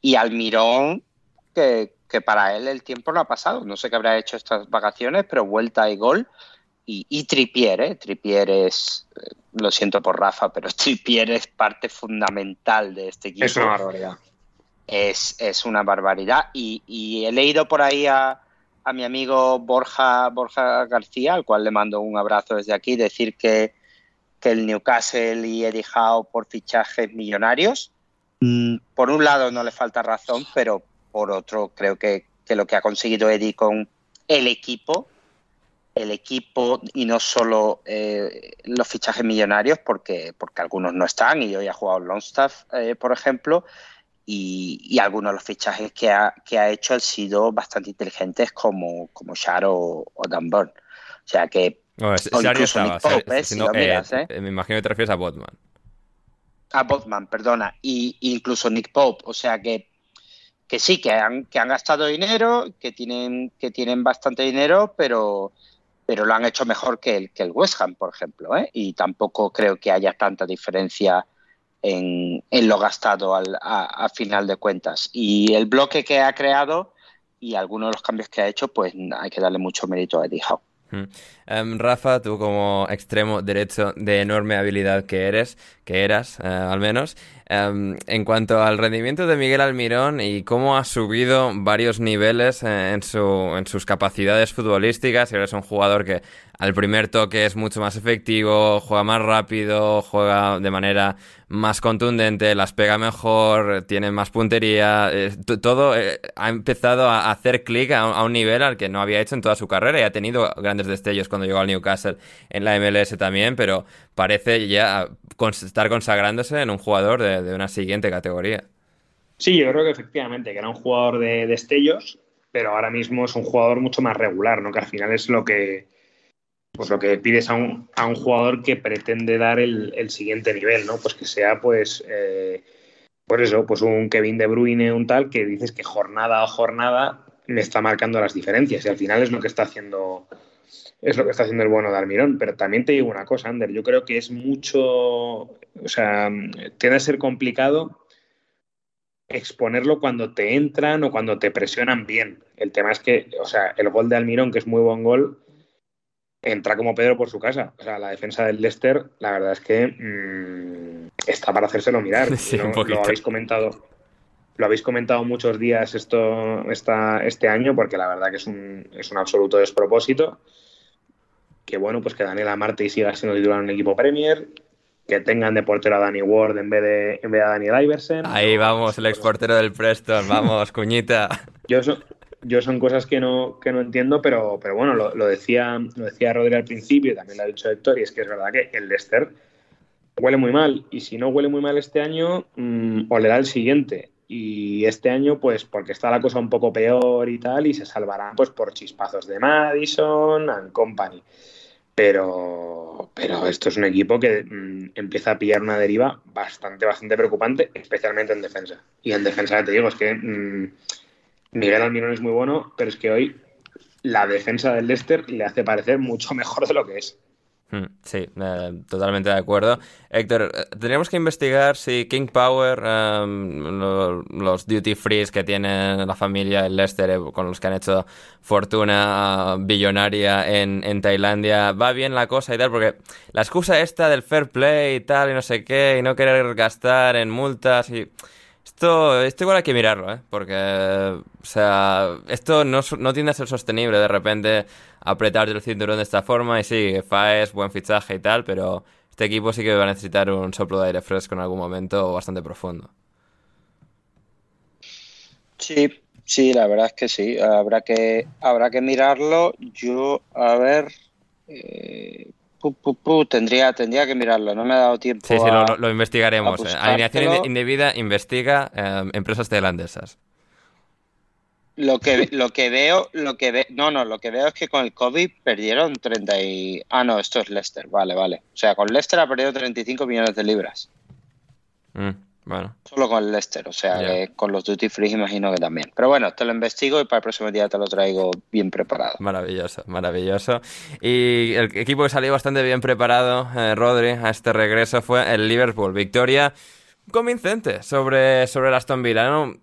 Y Almirón, que, que para él el tiempo no ha pasado. No sé qué habrá hecho estas vacaciones, pero vuelta y gol. Y, y Tripier, ¿eh? Tripier es, eh, lo siento por Rafa, pero (laughs) Tripier es parte fundamental de este equipo. Es una barbaridad. es, es una barbaridad. Y, y, he leído por ahí a, a, mi amigo Borja, Borja García, al cual le mando un abrazo desde aquí, decir que, que el Newcastle y Eddie Howe por fichajes millonarios. Mm, por un lado no le falta razón, pero por otro creo que, que lo que ha conseguido Eddie con el equipo el equipo y no solo eh, los fichajes millonarios, porque, porque algunos no están, y hoy ha jugado Longstaff, eh, por ejemplo, y, algunos de los fichajes que ha, que ha hecho han sido bastante inteligentes, como, como Shar o, Dunburn. O sea que. No, incluso Nick Pope, si lo miras, Me imagino que te refieres a Botman. A Botman, perdona. Y, incluso Nick Pope. O sea que que sí, que han, que han gastado dinero, que tienen, que tienen bastante dinero, pero, pero lo han hecho mejor que el, que el West Ham, por ejemplo, ¿eh? y tampoco creo que haya tanta diferencia en, en lo gastado al, a, final de cuentas. Y el bloque que ha creado y algunos de los cambios que ha hecho, pues hay que darle mucho mérito a Eddie Howe. Em, Rafa, tú como extremo derecho de enorme habilidad que eres, que eras eh, al menos, em, en cuanto al rendimiento de Miguel Almirón y cómo ha subido varios niveles eh, en, su, en sus capacidades futbolísticas, eres un jugador que al primer toque es mucho más efectivo, juega más rápido, juega de manera más contundente, las pega mejor, tiene más puntería, eh, todo eh, ha empezado a hacer clic a, un nivel al que no había hecho en toda su carrera y ha tenido grandes destellos cuando llegó al Newcastle en la MLS también, pero parece ya estar consagrándose en un jugador de, de una siguiente categoría. Sí, yo creo que efectivamente, que era un jugador de destellos, pero ahora mismo es un jugador mucho más regular, ¿no? Que al final es lo que pues lo que pides a un, a un jugador que pretende dar el, el, siguiente nivel, ¿no? Pues que sea, pues, eh, pues eso, pues un Kevin De Bruyne, un tal, que dices que jornada a jornada me está marcando las diferencias y al final es lo que está haciendo es lo que está haciendo el bueno de Almirón. Pero también te digo una cosa, Ander, yo creo que es mucho, o sea, tiende a ser complicado exponerlo cuando te entran o cuando te presionan bien. El tema es que, o sea, el gol de Almirón, que es muy buen gol, entra como Pedro por su casa. O sea, la defensa del Leicester, la verdad es que mmm, está para hacérselo mirar. (laughs) lo habéis comentado. Lo habéis comentado muchos días esto, esta, este año, porque la verdad que es un, es un absoluto despropósito. Que bueno, pues que Daniel Amarte y siga siendo titular en un equipo Premier, que tengan de portero a Danny Ward en vez de, en vez de a Daniel Iverson. Ahí vamos, el exportero del Preston, vamos, cuñita. Yo, so, yo son cosas que no, que no entiendo, pero, pero bueno, lo, decía, lo decía Rodri al principio también lo ha dicho Héctor, y es que es verdad que el Leicester huele muy mal, y si no huele muy mal este año, mmm, olerá el siguiente. Y este año, pues porque está la cosa un poco peor y tal, y se salvarán pues por chispazos de Madison and Company. Pero, pero esto es un equipo que mmm, empieza a pillar una deriva bastante, bastante preocupante, especialmente en defensa. Y en defensa, te digo, es que mmm, Miguel Almirón es muy bueno, pero es que hoy la defensa del Leicester le hace parecer mucho (laughs) mejor de lo que es. Hmm, sí, eh, totalmente de acuerdo. Héctor, eh, tendríamos que investigar si King Power, lo, los duty frees que tiene la familia del Leicester, eh, con los que han hecho fortuna uh, billonaria en, en, Tailandia, va bien la cosa y tal, porque la excusa esta del fair play y tal, y no sé qué, y no querer gastar en multas y esto, esto igual hay que mirarlo, ¿eh? Porque, o sea, esto no, no tiende a ser sostenible de repente apretar el cinturón de esta forma. Y sí, es buen fichaje y tal, pero este equipo sí que va a necesitar un soplo de aire fresco en algún momento bastante profundo. Sí, sí, la verdad es que sí. Habrá que, habrá que mirarlo. Yo, a ver, eh, tendría, tendría que mirarlo, no me ha dado tiempo. Sí, sí, lo, investigaremos. Alineación indebida investiga em, empresas tailandesas. Lo que, lo que veo, lo que ve, no, no, lo que veo es que con el COVID perdieron 30 y... Ah, no, esto es Leicester, vale, vale. O sea, con Leicester ha perdido 35 millones de libras. Mm. Bueno. Solo con el Leicester, o sea, con los duty free imagino que también. Pero bueno, te lo investigo y para el próximo día te lo traigo bien preparado. Maravilloso, maravilloso. Y el equipo que salió bastante bien preparado, eh, Rodri, a este regreso fue el Liverpool. Victoria convincente sobre, sobre el Aston Villa. ¿no?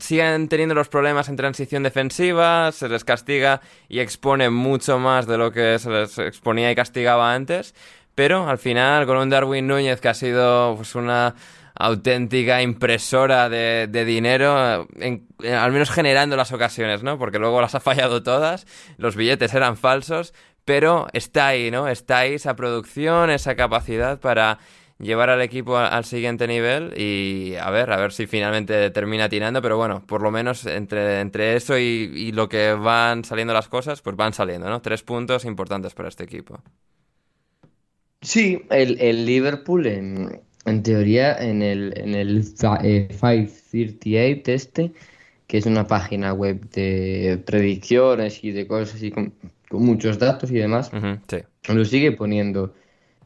siguen teniendo los problemas en transición defensiva, se les castiga y expone mucho más de lo que se les exponía y castigaba antes. Pero al final, con un Darwin Núñez que ha sido pues, una auténtica impresora de, dinero, al menos generando las ocasiones, ¿no? Porque luego las ha fallado todas, los billetes eran falsos, pero está ahí, ¿no? Está ahí esa producción, esa capacidad para llevar al equipo al siguiente nivel y a ver, a ver si finalmente termina tirando, pero bueno, por lo menos entre, entre eso y, lo que van saliendo las cosas, pues van saliendo, ¿no? Tres puntos importantes para este equipo. Sí, el, Liverpool en, en, teoría en el, en el 538 eh, este, que es una página web de predicciones y de cosas así con, muchos datos y demás, lo sigue poniendo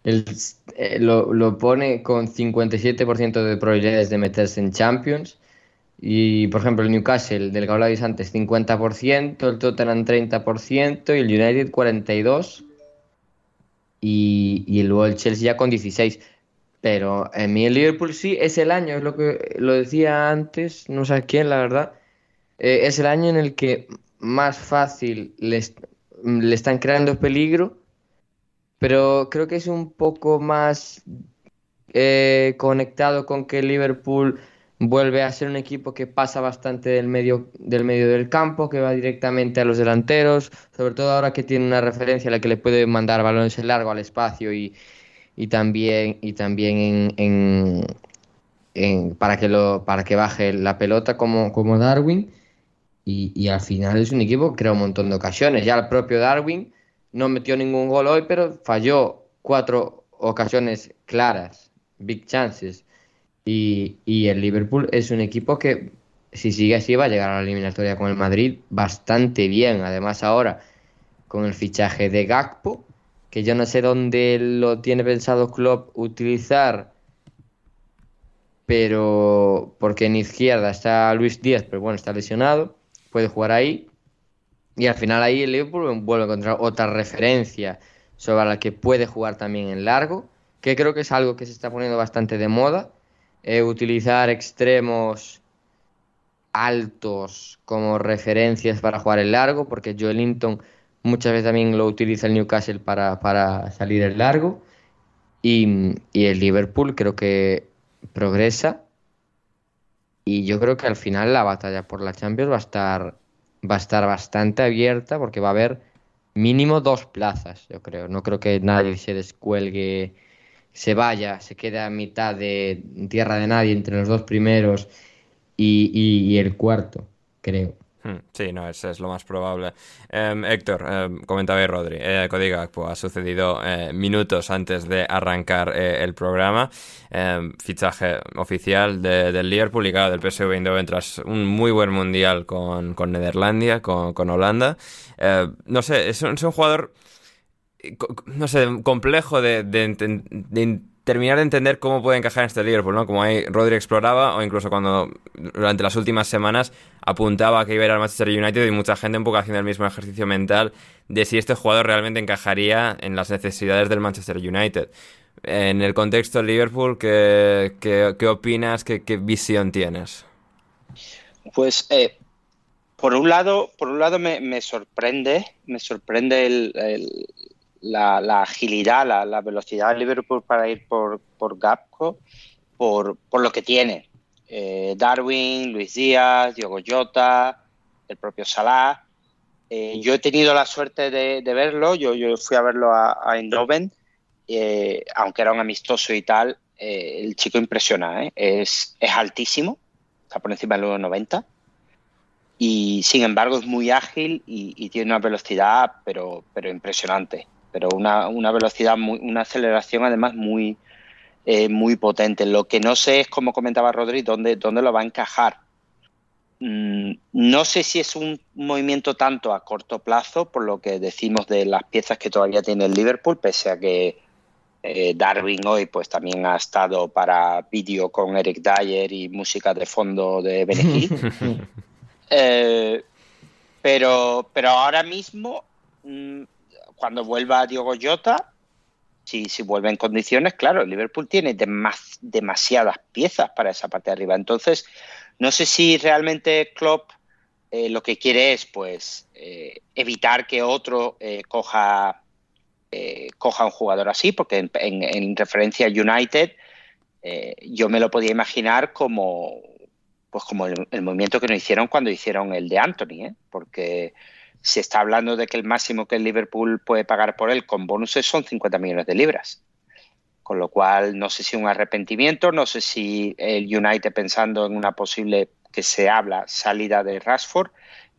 eh, lo, pone con 57% de probabilidades de meterse en Champions. Y, por ejemplo, el Newcastle, del que hablabais antes, 50%, el Tottenham 30% y el United 42%. Y, y luego el Chelsea ya con 16%. Pero en mí el Liverpool sí es el año, es lo que lo decía antes, no sé quién, la verdad. Eh, es el año en el que más fácil le, le están creando peligro pero creo que es un poco más eh, conectado con que Liverpool vuelve a ser un equipo que pasa bastante del medio, del medio del campo, que va directamente a los delanteros, sobre todo ahora que tiene una referencia a la que le puede mandar balones en largo al espacio y, también, y también en, para, que lo, para que baje la pelota como, como Darwin. Y, y, al final es un equipo que crea un montón de ocasiones. Ya el propio Darwin no metió ningún gol hoy, pero falló cuatro ocasiones claras, big chances. Y, el Liverpool es un equipo que, si sigue así, va a llegar a la eliminatoria con el Madrid bastante bien. Además, ahora con el fichaje de Gakpo, que yo no sé dónde lo tiene pensado Klopp utilizar, pero porque en izquierda está Luis Díaz, pero bueno, está lesionado, puede jugar ahí. Y al final ahí el Liverpool vuelve a encontrar otra referencia sobre la que puede jugar también en largo, que creo que es algo que se está poniendo bastante de moda, eh, utilizar extremos altos como referencias para jugar en largo, porque Joe Linton muchas veces también lo utiliza el Newcastle para, para salir en largo, y, y el Liverpool creo que progresa, y yo creo que al final la batalla por la Champions va a estar va a estar bastante abierta porque va a haber mínimo dos plazas, yo creo. No creo que nadie se descuelgue, se vaya, se quede a mitad de tierra de nadie entre los dos primeros y el cuarto, creo. Hmm, sí, no, ese es lo más probable. Em, Héctor, eh, comentaba Rodri, eh, Código ha sucedido eh, minutos antes de arrancar eh, el programa. Em, fichaje oficial del Liverpool y del PSV Eindhoven tras un muy buen mundial con, con Nederlandia, con, Holanda. no sé, es un, jugador, no sé, complejo de, de, de terminar de entender cómo puede encajar en este Liverpool, ¿no? Como ahí Rodri exploraba, o incluso cuando durante las últimas semanas apuntaba que iba a ir al Manchester United y mucha gente un poco haciendo el mismo ejercicio mental de si este jugador realmente encajaría en las necesidades del Manchester United. En el contexto del Liverpool, ¿qué, qué, opinas? Qué, visión tienes? Pues eh, por un lado, por un lado me, sorprende, me sorprende el, la, agilidad, la, velocidad de Liverpool para ir por, por Gapco, por, lo que tiene. Eh, Darwin, Luis Díaz, Diogo Jota, el propio Salah. Eh, yo he tenido la suerte de, verlo, yo, yo, fui a verlo a, a Eindhoven, eh, aunque era un amistoso y tal, el chico impresiona, es, es altísimo, está por encima del 1,90 y sin embargo es muy ágil y, y, tiene una velocidad pero, pero impresionante pero una, una velocidad, muy, una aceleración además muy, eh, muy potente. Lo que no sé es, como comentaba Rodri, dónde, dónde lo va a encajar. Mm, no sé si es un movimiento tanto a corto plazo, por lo que decimos de las piezas que todavía tiene el Liverpool, pese a que eh, Darwin hoy pues también ha estado para vídeo con Eric Dyer y música de fondo de Benegil. (laughs) Eh, pero, pero ahora mismo mm, cuando vuelva Diogo Jota, si, si vuelve en condiciones, claro, el Liverpool tiene demasiadas piezas para esa parte de arriba. Entonces, no sé si realmente Klopp eh, lo que quiere es pues eh, evitar que otro eh, coja, coja un jugador así, porque en, referencia a United, eh, yo me lo podía imaginar como, pues como el, el, movimiento que nos hicieron cuando hicieron el de Anthony, ¿eh? porque se está hablando de que el máximo que el Liverpool puede pagar por él con bonuses son 50 millones de libras. Con lo cual, no sé si un arrepentimiento, no sé si el United pensando en una posible, que se habla, salida de Rashford,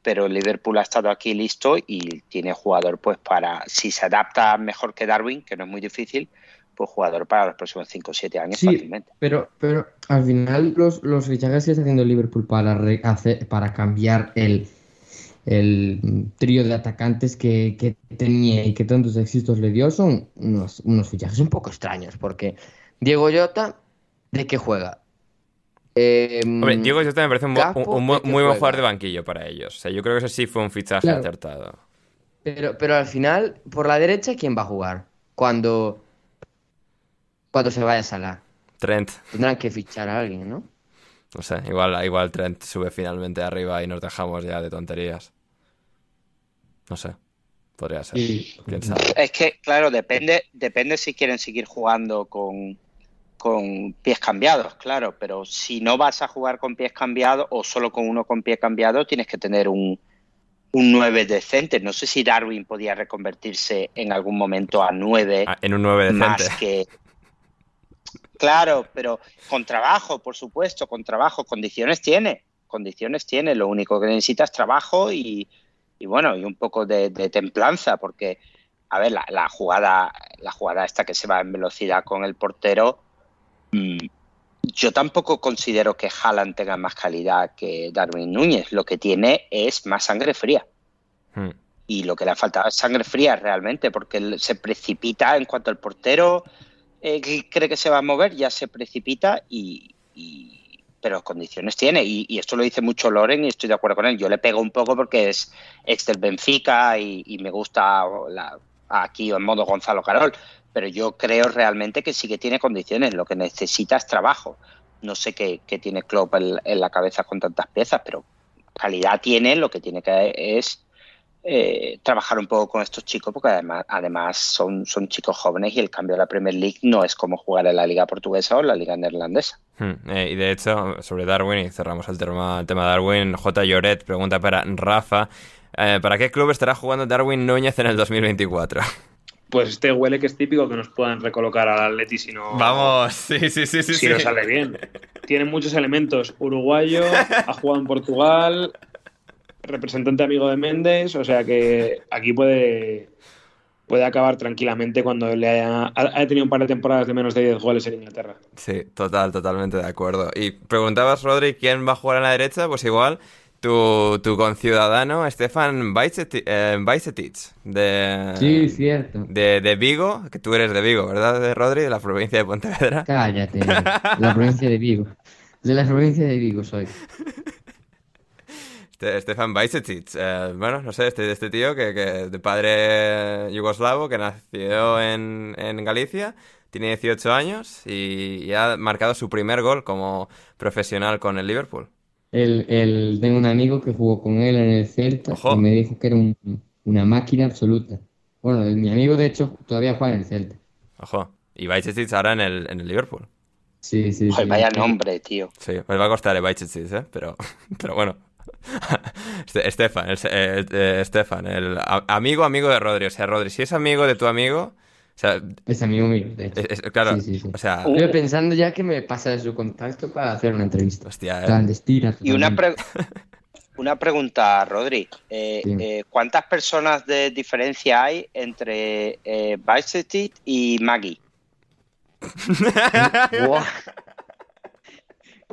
pero el Liverpool ha estado aquí listo y tiene jugador pues para, si se adapta mejor que Darwin, que no es muy difícil, pues jugador para los próximos 5 o 7 años sí, fácilmente. Pero, pero al final los, los fichajes que está haciendo el Liverpool para, re, hacer, para cambiar el, el trío de atacantes que, que, tenía y que tantos éxitos le dio son unos, unos fichajes un poco extraños, porque Diego Llota, ¿de qué juega? Eh, Hombre, Diego Llota me parece un, Capo, un, un muy, muy buen jugador de banquillo para ellos. O sea, yo creo que ese sí fue un fichaje claro. acertado. Pero, pero al final, por la derecha, ¿quién va a jugar? Cuando cuando se vaya a Salah. Trent. Tendrán que fichar a alguien, ¿no? No sé, igual, igual Trent sube finalmente arriba y nos dejamos ya de tonterías. No sé. Podría ser. Es que, claro, depende, depende si quieren seguir jugando con, con pies cambiados, claro. Pero si no vas a jugar con pies cambiados o solo con uno con pie cambiado, tienes que tener un, un 9 decente. No sé si Darwin podía reconvertirse en algún momento a 9. Ah, en un 9 decente. Más que, Claro, pero con trabajo, por supuesto, con trabajo. Condiciones tiene, condiciones tiene. Lo único que necesita es trabajo y, y bueno, y un poco de, de, templanza, porque, a ver, la, la, jugada, la jugada esta que se va en velocidad con el portero, mmm, yo tampoco considero que Haaland tenga más calidad que Darwin Núñez. Lo que tiene es más sangre fría. Hmm. Y lo que le ha faltado es sangre fría realmente, porque él se precipita en cuanto al portero eh, cree que se va a mover, ya se precipita y, y pero condiciones tiene. Y, esto lo dice mucho Loren y estoy de acuerdo con él. Yo le pego un poco porque es ex del Benfica y, y me gusta la, aquí en modo Gonzalo Carol, pero yo creo realmente que sí que tiene condiciones. Lo que necesita es trabajo. No sé qué, qué tiene Klopp en, en, la cabeza con tantas piezas, pero calidad tiene. Lo que tiene que es eh, trabajar un poco con estos chicos porque además, además son, son chicos jóvenes y el cambio de la Premier League no es como jugar en la liga portuguesa o en la liga neerlandesa. Hmm, eh, y de hecho, sobre Darwin, y cerramos el tema, el tema de Darwin, J. Lloret pregunta para Rafa, eh, ¿para qué club estará jugando Darwin Núñez en el 2024? Pues este huele que es típico que nos puedan recolocar al Atleti si no... Vamos, sí, sí, sí, sí. Si sí. no sale bien. Tiene muchos elementos. Uruguayo, ha jugado en Portugal, representante amigo de Méndez, o sea que aquí puede, puede acabar tranquilamente cuando le haya, haya tenido un par de temporadas de menos de 10 goles en Inglaterra. Sí, total, totalmente de acuerdo. Y preguntabas, Rodri, ¿quién va a jugar a la derecha? Pues igual tu, tu conciudadano Stefan Bajcetic, eh, de, sí, cierto. De, de, Vigo, que tú eres de Vigo, ¿verdad, de Rodri? De la provincia de Pontevedra. Cállate, de la provincia de Vigo. De la provincia de Vigo soy. (laughs) Stefan Bajcetic, eh, bueno, no sé, este, este tío que, que, de padre yugoslavo que nació en, en, Galicia, tiene 18 años y, y, ha marcado su primer gol como profesional con el Liverpool. El, el, tengo un amigo que jugó con él en el Celta Ojo. y me dijo que era un, una máquina absoluta. Bueno, mi amigo de hecho todavía juega en el Celta. Ojo, y Bajcetic ahora en el, en el Liverpool. Sí, sí, sí. Vaya nombre, tío. Sí, pues va a costar el Bajcetic, ¿eh? Pero, (laughs) pero bueno. (laughs) Estefan, el, el, el, Estefan, el amigo, amigo de Rodri. O sea, Rodri, si es amigo de tu amigo. O sea, es amigo mío, de hecho. Es, es, claro, sí, sí, sí. o sea. Estoy pensando ya que me pasa su contacto para hacer una entrevista. Hostia, eh. Clandestina. Y una, pre una pregunta, Rodri. Eh, sí. eh, ¿Cuántas personas de diferencia hay entre eh, Bicetit y Maggie? (laughs) (laughs)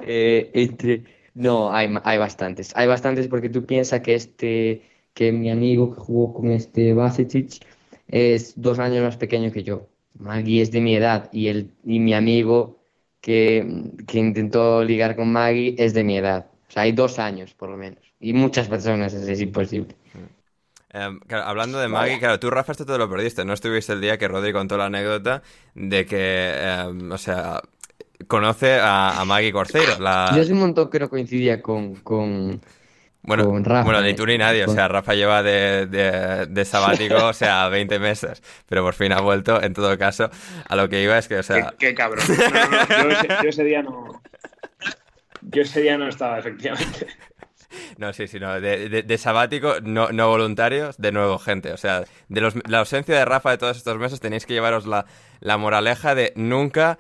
Eh, entre no, hay, hay bastantes. Hay bastantes porque tú piensas que este, que mi amigo que jugó con este Basetic es dos años más pequeño que yo. Maggie es de mi edad y, el, y mi amigo que, que intentó ligar con Maggie es de mi edad. O sea, hay dos años por lo menos. Y muchas personas, es, es imposible. Um, claro, hablando de Maggie, claro, tú, Rafa, esto te lo perdiste. No estuviste el día que Rodri contó la anécdota de que, um, o sea, conoce a, a Maggie Corceiro. La... Yo hace un montón que no coincidía con, con, Bueno, con Rafa. bueno, ni tú ni nadie. O sea, Rafa lleva de, de, de (laughs) sabático, o sea, 20 meses. Pero por fin ha vuelto. En todo caso, a lo que iba es que, o sea, Qué, qué cabrón. No, no, no, yo, ese, yo ese día no. Yo ese día no estaba, efectivamente. No, sí, sí, no. De, de- de sabático, no, no voluntarios, de nuevo, gente. O sea, de los- la ausencia de Rafa de todos estos meses tenéis que llevaros la, la moraleja de nunca,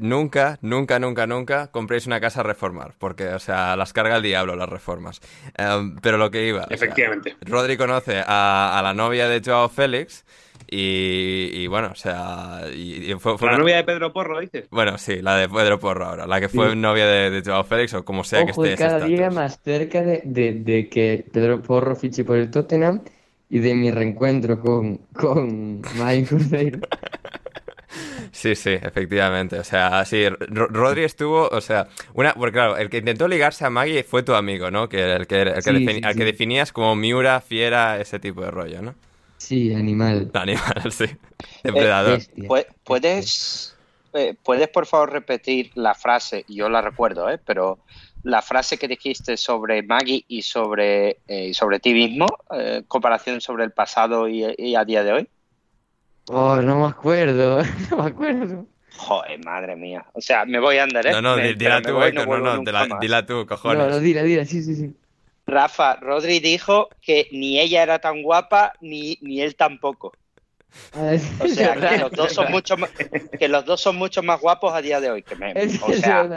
nunca, nunca, nunca, nunca compréis una casa a reformar. Porque, o sea, las carga el diablo las reformas. Em, pero lo que iba. o sea, Efectivamente. Rodri conoce a, a la novia de Joao Félix y, y bueno, o sea, y, y fue, fue la una- novia de Pedro Porro, dices. Bueno, sí, la de Pedro Porro ahora, la que fue Sí. novia de, de Joao Félix o como sea que Ojo, esté y ese cada día más cerca de, de- de que Pedro Porro fiche por el Tottenham y de mi reencuentro con, con Mike Cruzeiro. (laughs) Sí, sí, efectivamente. O sea, sí, Ro- Rodri estuvo, o sea, una, porque claro, el que intentó ligarse a Maggie fue tu amigo, ¿no? Que el que, el que, Sí, defini- sí, al que sí. definías como Miura, fiera, ese tipo de rollo, ¿no? Sí, animal. Animal, (laughs) sí. Depredador. Bestia. Pu- ¿Puedes, eh, ¿Puedes, por favor, repetir la frase? Yo la recuerdo, ¿eh? Pero la frase que dijiste sobre Maggie y sobre, eh, sobre ti mismo, eh, comparación sobre el pasado y, y a día de hoy. Oh, no me acuerdo, (laughs) no me acuerdo. Joder, madre mía. O sea, me voy a andar, ¿eh? No, no, Me- dila tú, voy, no, no, nunca dila, dila tú, No, no, cojones. dila, dila, sí, sí, sí. Rafa, Rodri dijo que ni ella era tan guapa ni, ni él tampoco. O sea, que los dos son mucho más, que los dos son mucho más guapos a día de hoy que me. Es, O sea.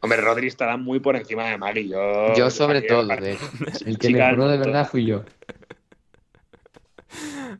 Hombre, Rodri estará muy por encima de Maggie. Yo, Yo sobre todo, de hecho. (laughs) El que me juró de verdad fui yo.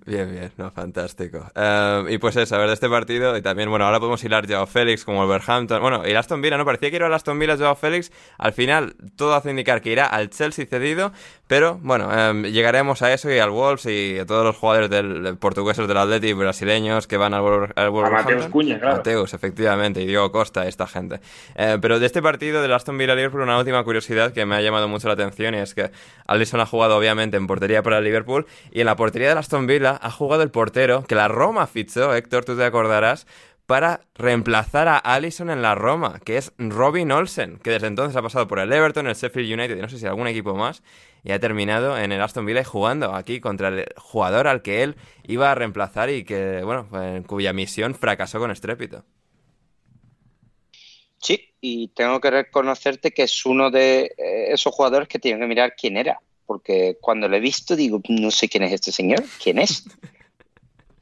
Bien, bien, no, fantástico. Eh, y pues eso, a ver, de este partido, y también, bueno, ahora podemos hilar Joao Félix como Wolverhampton. Bueno, y el Aston Villa, ¿no? Parecía que iba al Aston Villa Joao Félix. Al final, todo hace indicar que irá al Chelsea cedido, pero bueno, eh, llegaremos a eso y al Wolves y a todos los jugadores del, del portugueses del Atleti brasileños que van al, al Wolverhampton. Mateus Cunha, claro. Mateus, efectivamente, y Diego Costa, esta gente. Eh, pero de este partido del Aston Villa Liverpool, una última curiosidad que me ha llamado mucho la atención y es que Alisson ha jugado obviamente en portería para el Liverpool y en la portería del Aston Villa ha jugado el portero que la Roma fichó, Héctor, tú te acordarás, para reemplazar a Alisson en la Roma, que es Robin Olsen, que desde entonces ha pasado por el Everton, el Sheffield United y no sé si algún equipo más, y ha terminado en el Aston Villa jugando aquí contra el jugador al que él iba a reemplazar y que, bueno, en cuya misión fracasó con estrépito. sí, y tengo que reconocerte que es uno de eh, esos jugadores que tienen que mirar quién era. Porque cuando lo he visto digo, no sé quién es este señor, quién es. (laughs)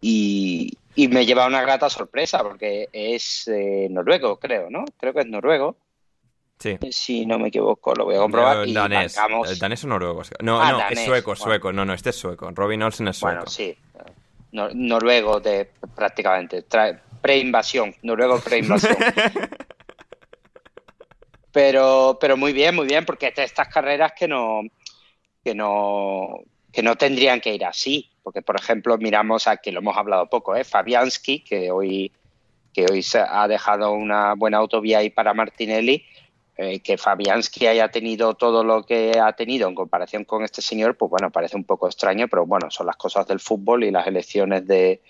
Y, y me lleva una grata sorpresa porque es eh, noruego, creo, ¿no? Creo que es noruego. Sí. Si no me equivoco, lo voy a comprobar. Eh, y danés. marcamos- Eh, ¿Danés o noruego? No, Ah, no, es sueco, bueno. sueco. No, no, este es sueco. Robin Olsen es sueco. Bueno, sí. Nor- noruego de prácticamente. Pre-invasión. Noruego pre-invasión. (laughs) pero, pero muy bien, muy bien, porque estas carreras que no, que no, que no tendrían que ir así. Porque, por ejemplo, miramos a que lo hemos hablado poco, ¿eh? Fabianski, que hoy, que hoy se ha dejado una buena autovía ahí para Martinelli. eh, que Fabianski haya tenido todo lo que ha tenido en comparación con este señor, pues bueno, parece un poco extraño, pero bueno, son las cosas del fútbol y las elecciones de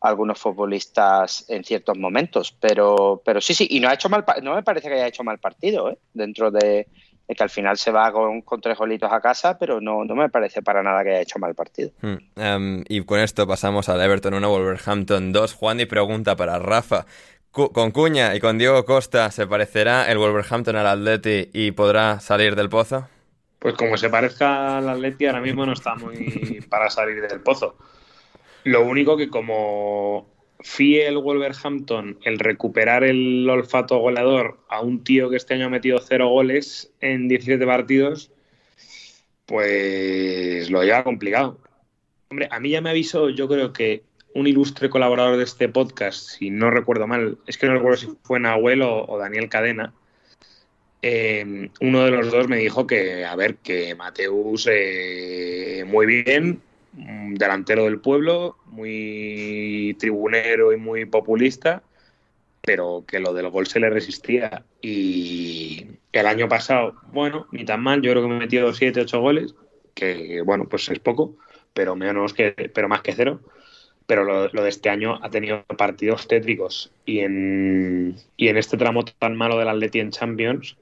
algunos futbolistas en ciertos momentos. Pero, pero sí, sí, y no ha hecho mal, no me parece que haya hecho mal partido, ¿eh? dentro de, de que al final se va con, con tres golitos a casa, pero no, no me parece para nada que haya hecho mal partido. Hmm. Em, y con esto pasamos al Everton 1, Wolverhampton 2. Juan y pregunta para Rafa. Cu- con Cuña y con Diego Costa, ¿se parecerá el Wolverhampton al Atleti y podrá salir del pozo? Pues como se parezca al Atleti, ahora mismo no está muy para salir del pozo. Lo único que como fíe el Wolverhampton el recuperar el olfato goleador a un tío que este año ha metido cero goles en 17 partidos, pues lo lleva complicado. Hombre, a mí ya me avisó, yo creo que un ilustre colaborador de este podcast, si no recuerdo mal, es que no recuerdo si fue Nahuel o, o Daniel Cadena, eh, uno de los dos me dijo que, a ver, que Mateus eh, muy bien, mm, delantero del pueblo, muy tribunero y muy populista, pero que lo del gol se le resistía. Y el año pasado, bueno, ni tan mal, yo creo que me he metido 7, 8 goles, que bueno, pues es poco, pero menos que, pero más que cero. Pero lo, lo de este año ha tenido partidos tétricos y en, y en este tramo tan malo del Atleti en Champions,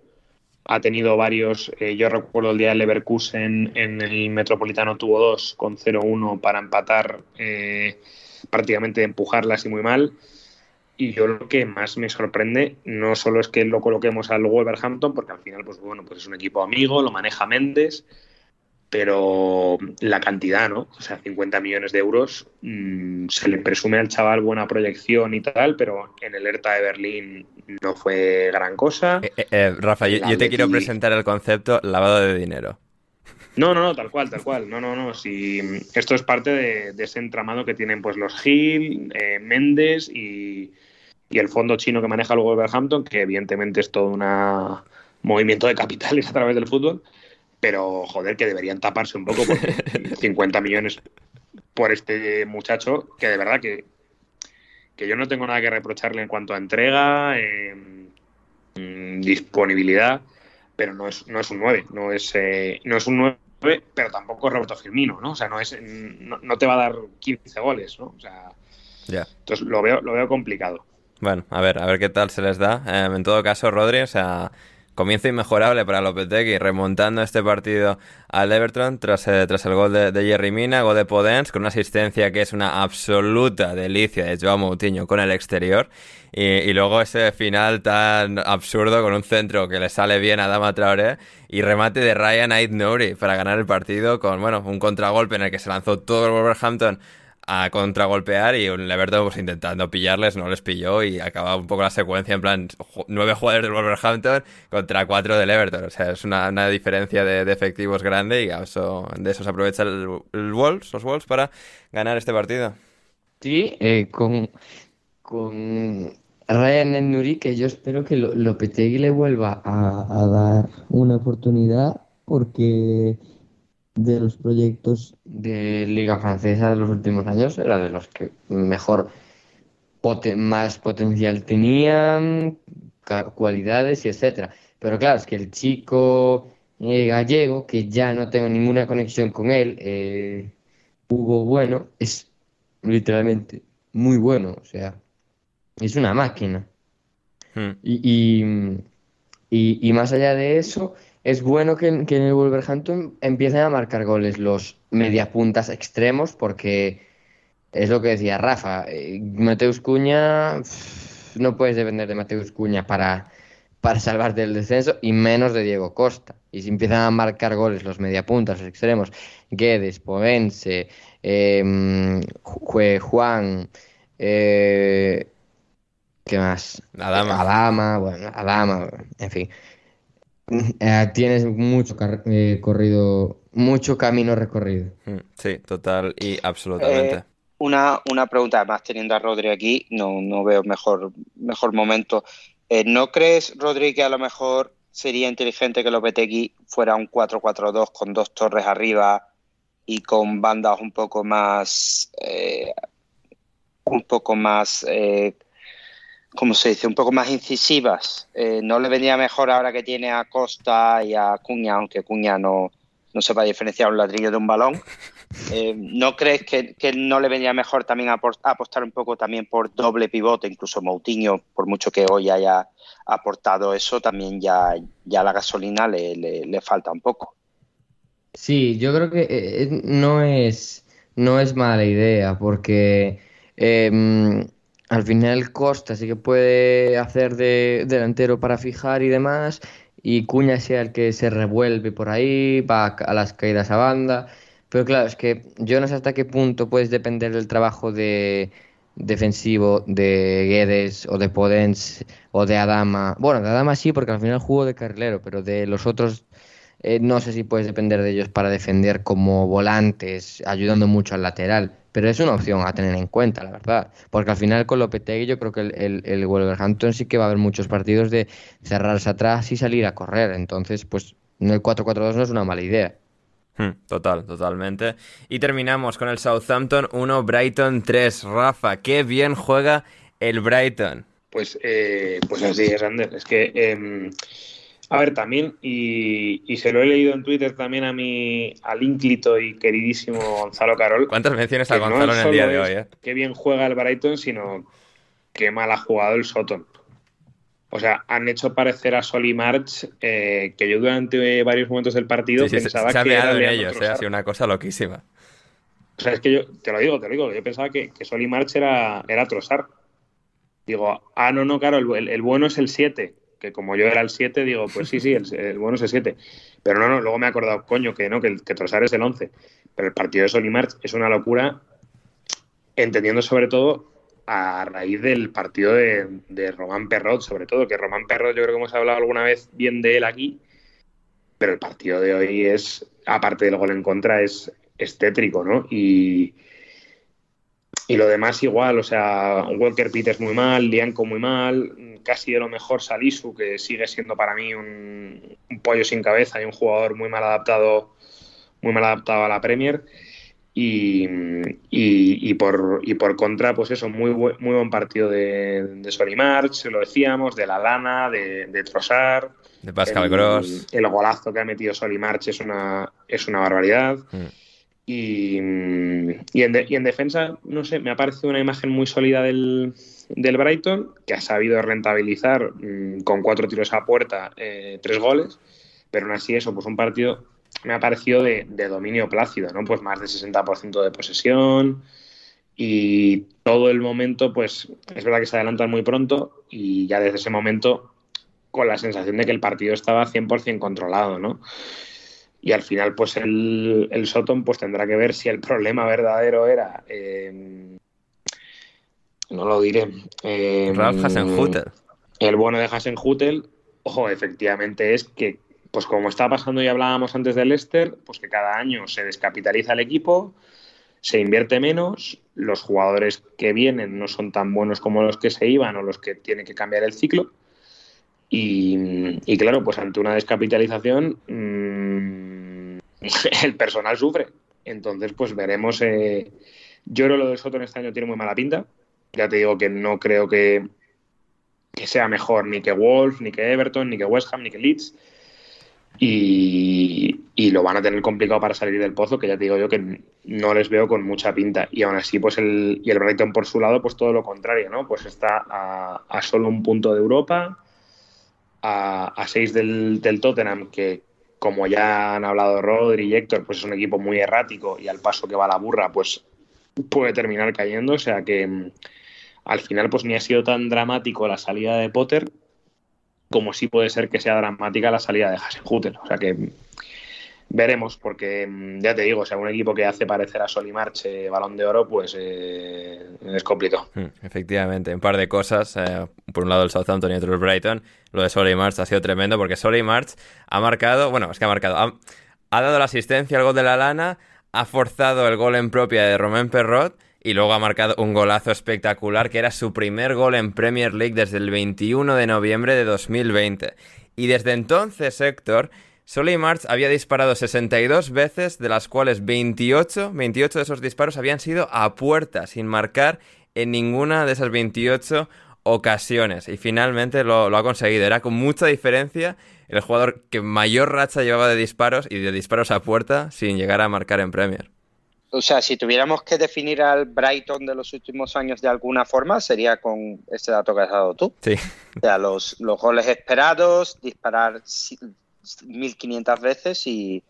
ha tenido varios, eh, yo recuerdo el día del Leverkusen en el Metropolitano tuvo dos con 0-1 para empatar, eh, prácticamente empujarla así muy mal. Y yo lo que más me sorprende no solo es que lo coloquemos al Wolverhampton, porque al final, pues bueno, pues es un equipo amigo, lo maneja Méndez, pero la cantidad, ¿no? O sea, 50 millones de euros, mmm, se le presume al chaval buena proyección y tal, pero en el ERTA de Berlín no fue gran cosa. Eh, eh, Rafa, yo, yo, te quiero presentar el concepto lavado de dinero. No, no, no, tal cual, tal cual. No, no, no. Si esto es parte de, de ese entramado que tienen pues los Gil, eh, Méndez y, y, el fondo chino que maneja el Wolverhampton, que evidentemente es todo un movimiento de capitales a través del fútbol pero joder, que deberían taparse un poco porque (laughs) 50 millones por este muchacho, que de verdad que, que yo no tengo nada que reprocharle en cuanto a entrega, eh, disponibilidad, pero no es, no es un 9, no es, eh, no es un 9, pero tampoco es Roberto Firmino, ¿no? O sea, no, es, no, no te va a dar 15 goles, ¿no? O sea, yeah. entonces lo veo, lo veo complicado. Bueno, a ver, a ver qué tal se les da. Eh, en todo caso, Rodri, o sea, comienzo inmejorable para Lopetegui, remontando este partido al Everton tras, eh, tras el gol de, Jerry Mina, gol de Podens, con una asistencia que es una absoluta delicia de Joao Moutinho con el exterior. Y, y, luego ese final tan absurdo con un centro que le sale bien a Dama Traoré y remate de Ryan Ait Nouri para ganar el partido con, bueno, un contragolpe en el que se lanzó todo el Wolverhampton a contragolpear y un Everton pues intentando pillarles, no les pilló y acaba un poco la secuencia en plan nueve jugadores del Wolverhampton contra cuatro del Everton. O sea, es una, una diferencia de, efectivos grande y de eso se aprovecha el, el Wolves, los Wolves para ganar este partido. Sí, eh, con, con Ryan Nuri, que yo espero que Lopetegui le vuelva a dar una oportunidad porque de los proyectos de Liga Francesa de los últimos años era de los que mejor poten más potencial tenían, cualidades y etcétera. Pero claro, es que el chico eh, gallego, que ya no tengo ninguna conexión con él, eh, Hugo Bueno, es literalmente muy bueno, o sea, es una máquina. Hmm. Y, y, y, y más allá de eso, es bueno que, que, en el Wolverhampton empiecen a marcar goles los mediapuntas extremos, porque es lo que decía Rafa. Eh, Mateus Cuña, no puedes depender de Mateus Cuña para, para salvarte del descenso, y menos de Diego Costa. Y si empiezan a marcar goles los mediapuntas, los extremos, Guedes, Poense, eh, Juan, eh, ¿qué más? Adama. Adama, bueno, Adama, en fin. Eh, tienes mucho eh, corrido, mucho camino recorrido. Sí, total y absolutamente. Eh, una, una pregunta, además teniendo a Rodri aquí, no, no veo mejor, mejor momento. Eh, ¿No crees, Rodri, que a lo mejor sería inteligente que Lopetegui fuera un 4-4-2 con dos torres arriba y con bandas un poco más... Eh, un poco más... Eh, como se dice, un poco más incisivas. Eh, no le vendría mejor ahora que tiene a Costa y a Cuña, aunque Cuña no, no sepa diferenciar un ladrillo de un balón. Eh, ¿No crees que, que, no le vendría mejor también apostar un poco también por doble pivote? Incluso Moutinho, por mucho que hoy haya aportado eso, también ya, ya la gasolina le, le, falta un poco. Sí, yo creo que eh, no, es, no es mala idea, porque... Eh, al final Costa sí que puede hacer de delantero para fijar y demás, y Cuña sea el que se revuelve por ahí, va a las caídas a banda. Pero claro, es que yo no sé hasta qué punto puedes depender del trabajo de defensivo de Guedes o de Podens o de Adama. Bueno, de Adama sí, porque al final jugó de carrilero, pero de los otros eh, no sé si puedes depender de ellos para defender como volantes, ayudando mucho al lateral pero es una opción a tener en cuenta, la verdad. Porque al final con Lopetegui yo creo que el, el, el, Wolverhampton sí que va a haber muchos partidos de cerrarse atrás y salir a correr. Entonces, pues el 4-4-2 no es una mala idea. Total, totalmente. Y terminamos con el Southampton 1, Brighton 3. Rafa, qué bien juega el Brighton. Pues, eh, pues así es, Ander. Es que... Eh... A ver, también, y, y, se lo he leído en Twitter también a mi al ínclito y queridísimo Gonzalo Carol. ¿Cuántas menciones a Gonzalo no en el día de hoy? Eh? Qué bien juega el Brighton, sino qué mal ha jugado el Soton. o sea, han hecho parecer a Sol y March eh, que yo durante varios momentos del partido Sí, sí, pensaba se ha que meado era en ellos, ¿eh? Ha sido una cosa loquísima. O sea, es que yo, te lo digo, te lo digo, yo pensaba que, que Sol y March era, era Trossard. Digo, ah, no, no, claro, el, el- el bueno es el 7. Que como yo era el 7, digo, pues sí, sí, el, bueno es el 7. Pero no, no, luego me he acordado, coño, que no, que, que Trossard es el 11. Pero el partido de Sol y March es una locura, entendiendo sobre todo a raíz del partido de, de Román Perrot, sobre todo, que Román Perrot yo creo que hemos hablado alguna vez bien de él aquí, pero el partido de hoy es, aparte del gol en contra, es, es tétrico, ¿no? Y, y lo demás igual, o sea, Walker Peters muy mal, Lianco muy mal, casi de lo mejor Salisu, que sigue siendo para mí un, un pollo sin cabeza y un jugador muy mal adaptado, muy mal adaptado a la Premier. Y, y, y por, y por contra, pues eso, muy, muy buen partido de, de Solimarch, lo decíamos, de la Lana, de, de Trossard. De Pascal el, Gross. El golazo que ha metido Solimarch es una, es una barbaridad. Mm. Y, y, en de- y en defensa, no sé, me ha parecido una imagen muy sólida del, del Brighton, que ha sabido rentabilizar mm, con cuatro tiros a puerta eh, tres goles, pero aún así eso, pues un partido me ha parecido de, de dominio plácido, ¿no? Pues más de 60% de posesión y todo el momento, pues es verdad que se adelantan muy pronto y ya desde ese momento con la sensación de que el partido estaba 100% controlado, ¿no? Y al final, pues el, el Soton pues tendrá que ver si el (laughs) problema verdadero era... eh, no lo diré. eh, Ralf Hasenhuttl. El bueno de Hasenhutel, o efectivamente es que, pues como está pasando y hablábamos antes del Leicester, pues que cada año se descapitaliza el equipo, se invierte menos, los jugadores que vienen no son tan buenos como los que se iban o los que tienen que cambiar el ciclo. Y, y claro, pues ante una descapitalización mm, (laughs) el personal sufre. Entonces, pues veremos. eh, yo creo que lo de Soto en este año tiene muy mala pinta. Ya te digo que no creo que, que sea mejor ni que Wolf, ni que Everton, ni que West Ham, ni que Leeds. Y, y lo van a tener complicado para salir del pozo, que ya te digo yo que no les veo con mucha pinta. Y aún así, pues el, y el Brighton por su lado, pues todo lo contrario, ¿no? Pues está a, solo un punto de Europa, a, a seis del, del Tottenham, que como ya han hablado Rodri y Héctor, pues es un equipo muy errático y al paso que va la burra, pues puede terminar cayendo. O sea que mm, al final, pues ni ha sido tan dramático la salida de Potter como sí puede ser que sea dramática la salida de Hasenhutel. O sea que mm, veremos, porque mm, ya te digo, o sea, un equipo que hace parecer a Solimarch eh, balón de oro, pues eh, es complicado. Mm, Efectivamente, un par de cosas. eh, por un lado el Southampton y otro el Brighton. Lo de Solly March ha sido tremendo porque Solly March ha marcado, bueno, es que ha marcado, ha, ha dado la asistencia al gol de la lana, ha forzado el gol en propia de Romain Perrot y luego ha marcado un golazo espectacular que era su primer gol en Premier League desde el 21 de noviembre de 2020. Y desde entonces, Héctor, Solly March había disparado 62 veces, de las cuales 28, 28 de esos disparos habían sido a puerta, sin marcar en ninguna de esas 28 ocasiones. Y finalmente lo, lo ha conseguido. Era con mucha diferencia el jugador que mayor racha llevaba de disparos y de disparos a puerta sin llegar a marcar en Premier. O sea, si tuviéramos que definir al Brighton de los últimos años de alguna forma, sería con ese dato que has dado tú. Sí. O sea, los, los goles esperados, disparar 1500 veces y,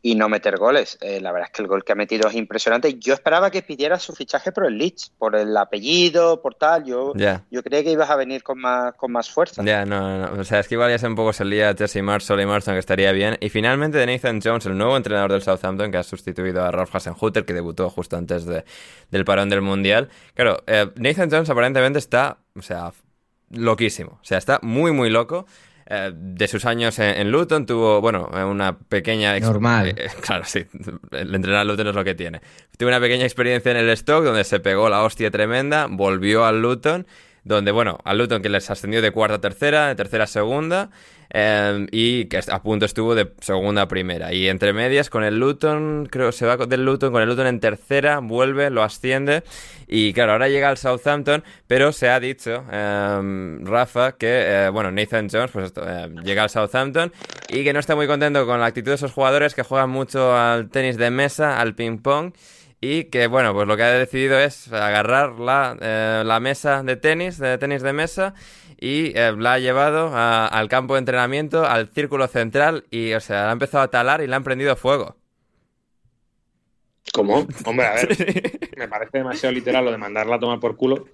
y no meter goles. Eh, la verdad es que el gol que ha metido es impresionante. Yo esperaba que pidiera su fichaje por el Leeds, por el apellido, por tal. Yo, Ya. yo creía que ibas a venir con más, con más fuerza. Ya, no, no, no. O sea, es que igual ya se un poco se lía Jesse Marsh, Solly Marston, que estaría bien. Y finalmente de Nathan Jones, el nuevo entrenador del Southampton, que ha sustituido a Ralph Hasenhutter, que debutó justo antes de- del parón del Mundial. Claro, eh, Nathan Jones aparentemente está, o sea, loquísimo. O sea, está muy, muy loco. Eh, de sus años en, en Luton tuvo, bueno, eh, una pequeña... Normal. eh, (laughs) claro, sí, el entrenar al Luton es lo que tiene. Tuvo una pequeña experiencia en el Stoke, donde se pegó la hostia tremenda, volvió al Luton, donde, bueno, al Luton que les ascendió de cuarta a tercera, de tercera a segunda, eh, y que a punto estuvo de segunda a primera. Y entre medias, con el Luton, creo se va del Luton, con el Luton en tercera, vuelve, lo asciende, y claro, ahora llega al Southampton, pero se ha dicho, eh, Rafa, que, eh, bueno, Nathan Jones, pues eh, llega al Southampton, y que no está muy contento con la actitud de esos jugadores que juegan mucho al tenis de mesa, al ping-pong, y que, bueno, pues lo que ha decidido es agarrar la, eh, la mesa de tenis, de tenis de mesa, y eh, la ha llevado a- al campo de entrenamiento, al círculo central, y, o sea, la ha empezado a talar y le han prendido fuego. ¿Cómo? (laughs) Hombre, a ver, me parece demasiado literal lo de mandarla a tomar por culo.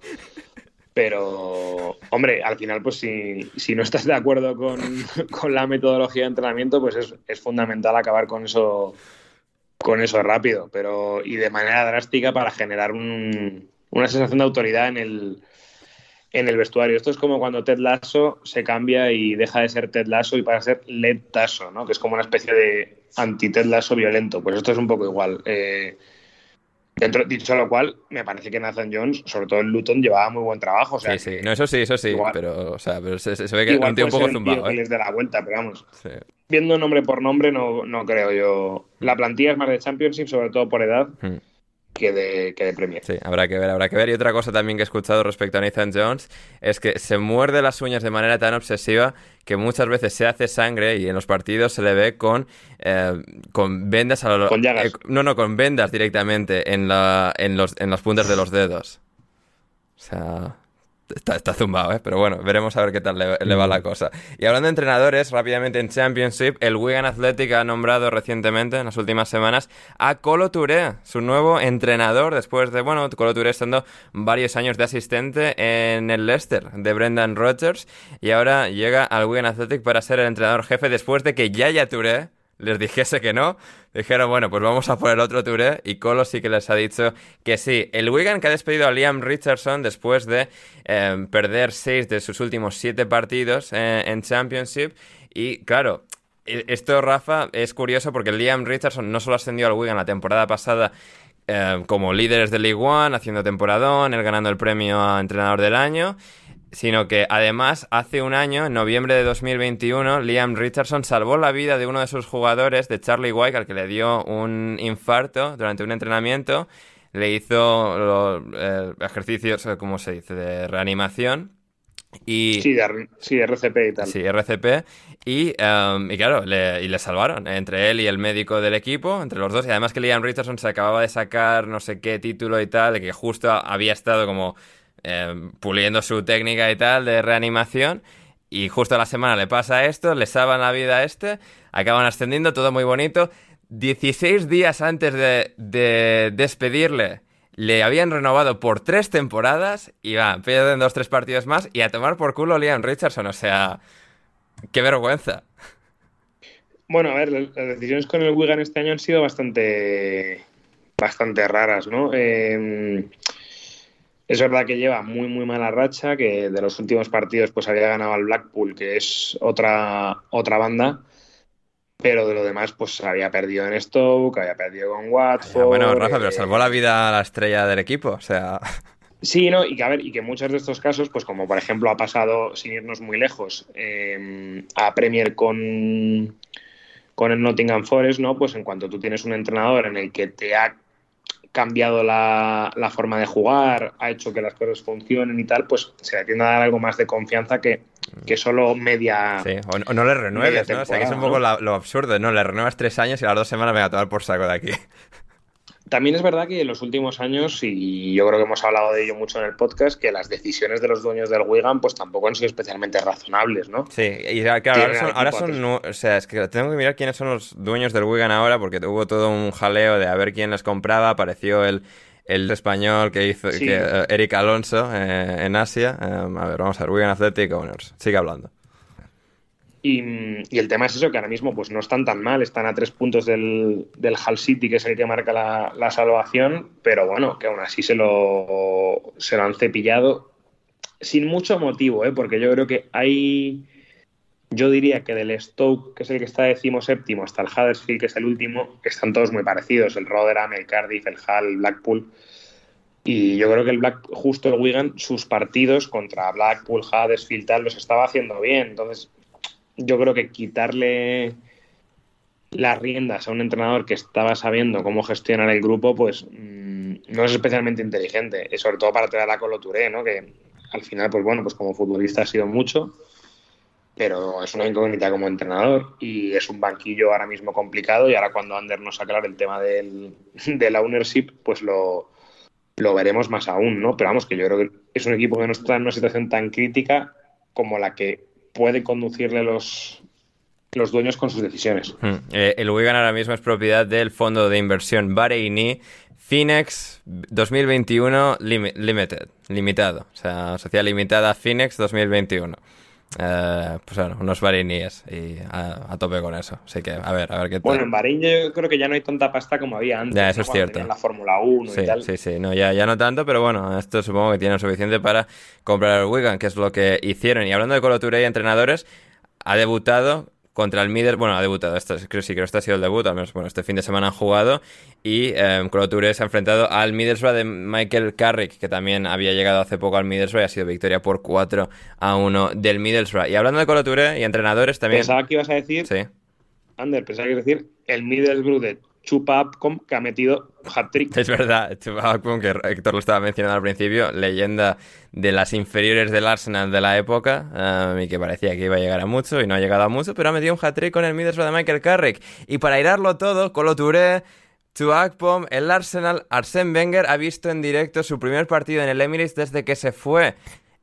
Pero, hombre, al final, pues si, si no estás de acuerdo con, (laughs) con la metodología de entrenamiento, pues es, es fundamental acabar con eso, con eso rápido, pero y de manera drástica para generar un- una sensación de autoridad en el, en el vestuario. Esto es como cuando Ted Lasso se cambia y deja de ser Ted Lasso y pasa a ser Led Tasso, ¿no? Que es como una especie de anti-Ted Lasso violento. Pues esto es un poco igual. Eh, dentro, dicho lo cual, me parece que Nathan Jones, sobre todo en Luton, llevaba muy buen trabajo. O sea, sí, sí, no, eso sí, eso sí, igual- pero, o sea, pero se, ve que es igual un tío un poco zumbado, que ¿eh? les dé la vuelta, pero vamos. Sí. Viendo nombre por nombre, no, no creo yo. La plantilla es más de Championship, sobre todo por edad, Hmm. que de, que de Premier. Sí, habrá que ver, habrá que ver. Y otra cosa también que he escuchado respecto a Nathan Jones es que se muerde las uñas de manera tan obsesiva que muchas veces se hace sangre y en los partidos se le ve con, eh, con vendas a lo Con llagas. eh, no, no, con vendas directamente en, la, en, los, en las puntas de los dedos. O sea, está, está zumbado, ¿eh? Pero bueno, veremos a ver qué tal le, le va la cosa. Y hablando de entrenadores, rápidamente en Championship, el Wigan Athletic ha nombrado recientemente, en las últimas semanas, a Colo Touré, su nuevo entrenador, después de, bueno, Colo Touré estando varios años de asistente en el Leicester de Brendan Rodgers, y ahora llega al Wigan Athletic para ser el entrenador jefe después de que Yaya Touré les dijese que no, dijeron, bueno, pues vamos a por el otro Touré y Colo sí que les ha dicho que sí. El Wigan que ha despedido a Liam Richardson después de eh, perder seis de sus últimos siete partidos eh, en Championship y claro, e- esto Rafa es curioso porque Liam Richardson no solo ascendió al Wigan la temporada pasada eh, como líderes de League One, haciendo temporadón, él ganando el premio a entrenador del año, sino que además hace un año, en noviembre de 2021, Liam Richardson salvó la vida de uno de sus jugadores, de Charlie White, al que le dio un infarto durante un entrenamiento, le hizo los eh, ejercicios, eh, ¿cómo se dice?, de reanimación. Y, Sí, de, sí, RCP y tal. Sí, RCP. Y, em, y claro, le, y le salvaron. Entre él y el médico del equipo, entre los dos. Y además que Liam Richardson se acababa de sacar no sé qué título y tal, de que justo había estado como em, puliendo su técnica y tal de reanimación. Y justo a la semana le pasa esto, le salvan la vida a este, acaban ascendiendo, todo muy bonito. 16 días antes de, de despedirle, le habían renovado por tres temporadas y va, pierden dos, tres partidos más y a tomar por culo Liam Richardson. O sea, qué vergüenza. Bueno, a ver, las decisiones con el Wigan este año han sido bastante, bastante raras, ¿no? Eh, es verdad que lleva muy, muy mala racha, que de los últimos partidos pues había ganado al Blackpool, que es otra, otra banda, pero de lo demás pues había perdido en Stoke, había perdido con Watford. bueno, Rafa, pero eh, salvó la vida a la estrella del equipo. O sea, Sí, ¿no? Y que, a ver, y que muchos de estos casos, pues como por ejemplo ha pasado, sin irnos muy lejos, eh, a Premier con, con el Nottingham Forest, ¿no? Pues en cuanto tú tienes un entrenador en el que te ha cambiado la, la forma de jugar, ha hecho que las cosas funcionen y tal, pues se le tiende a dar algo más de confianza que, que solo media... sí. O, no le renueves, ¿no? O sea, que es un poco ¿no? la- lo absurdo, ¿no? Le renuevas tres años y a las dos semanas me voy a tomar por saco de aquí. También es verdad que en los últimos años, y yo creo que hemos hablado de ello mucho en el podcast, que las decisiones de los dueños del Wigan pues tampoco han sido especialmente razonables, ¿no? Sí, y claro, ahora son, ahora son o sea, es que tengo que mirar quiénes son los dueños del Wigan ahora, porque hubo todo un jaleo de a ver quién les compraba, apareció el, el español que hizo, Sí. que, eh, Eric Alonso eh, en Asia. Eh, a ver, vamos a ver, Wigan Athletic Owners, sigue hablando. Y, el tema es eso, que ahora mismo pues no están tan mal, están a tres puntos del, del Hull City, que es el que marca la, la salvación, pero bueno, que aún así se lo, se lo han cepillado sin mucho motivo, ¿eh? porque yo creo que hay, yo diría que del Stoke, que es el que está decimoséptimo, hasta el Huddersfield, que es el último, están todos muy parecidos, el Rotherham, el Cardiff, el Hull, el Blackpool. Y yo creo que el Black, justo el Wigan, sus partidos contra Blackpool, Huddersfield, tal, los estaba haciendo bien. Entonces, yo creo que quitarle las riendas a un entrenador que estaba sabiendo cómo gestionar el grupo, pues mm, no es especialmente inteligente, sobre todo para traer a Colo Touré, ¿no? Que al final, pues bueno, pues como futbolista ha sido mucho, pero es una incógnita como entrenador y es un banquillo ahora mismo complicado y ahora cuando Ander nos aclare el tema del, (laughs) de ownership, pues lo, lo veremos más aún, ¿no? Pero vamos, que yo creo que es un equipo que no está en una situación tan crítica como la que puede conducirle los, los dueños con sus decisiones. Hmm. Eh, el Wigan ahora mismo es propiedad del fondo de inversión Bareini Finex 2021 Limited, limitado, o sea, sociedad limitada Finex 2021. Eh, pues bueno, unos Bahreiníes y a, tope con eso. Así que, a ver, a ver qué tal. Bueno, en Bahrein yo creo que ya no hay tanta pasta como había antes. Ya, eso es cierto. la Fórmula 1 sí, y tal. Sí, sí, no, ya, ya no tanto, pero bueno, esto supongo que tiene suficiente para comprar el Wigan, que es lo que hicieron. Y hablando de colotura y entrenadores, ha debutado contra el Middlesbrough. Bueno, ha debutado, esto, creo, sí, creo que este ha sido el debut, al menos bueno, este fin de semana han jugado. Y eh, se ha enfrentado al Middlesbrough de Michael Carrick, que también había llegado hace poco al Middlesbrough y ha sido victoria por 4 a 1 del Middlesbrough. Y hablando de Colo y entrenadores también. Pensaba que ibas a decir. Sí. Ander, pensaba que ibas a decir el Middlesbrough de Chupa que ha metido hat-trick. Es verdad, que Héctor lo estaba mencionando al principio, leyenda de las inferiores del Arsenal de la época, um, y que parecía que iba a llegar a mucho y no ha llegado a mucho, pero ha metido un hat-trick con el Middlesbrough de Michael Carrick. Y para irarlo todo, Colo Touré, Chuakpom, el Arsenal, Arsène Wenger ha visto en directo su primer partido en el Emirates desde que se fue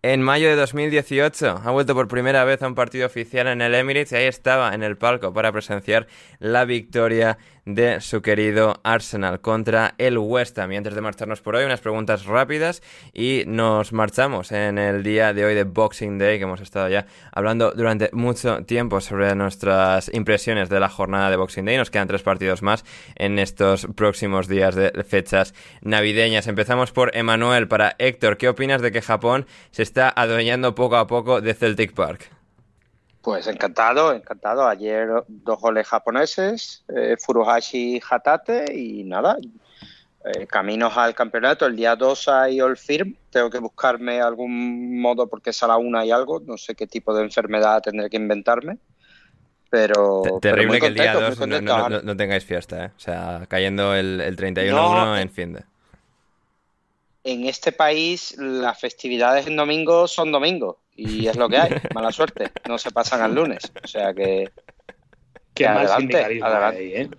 en mayo de 2018 ha vuelto por primera vez a un partido oficial en el Emirates y ahí estaba en el palco para presenciar la victoria de su querido Arsenal contra el West Ham. Y antes de marcharnos por hoy, unas preguntas rápidas y nos marchamos en el día de hoy de Boxing Day, que hemos estado ya hablando durante mucho tiempo sobre nuestras impresiones de la jornada de Boxing Day. Nos quedan tres partidos más en estos próximos días de fechas navideñas. Empezamos por Emanuel. Para Héctor, ¿qué opinas de que Japón se está adueñando poco a poco de Celtic Park? Pues encantado, encantado. Ayer dos goles japoneses, eh, Furuhashi Hatate y nada, eh, caminos al campeonato. El día 2 hay All Firm. Tengo que buscarme algún modo porque es a la una y algo. No sé qué tipo de enfermedad tendré que inventarme. Pero. Terrible que el día 2 no, tengáis fiesta, ¿eh? O sea, cayendo el, el 31 en fin de en este país las festividades en domingo son domingo y es lo que hay, (laughs) mala suerte, no se pasan al lunes, o sea que, que adelante, adelante. ¿eh?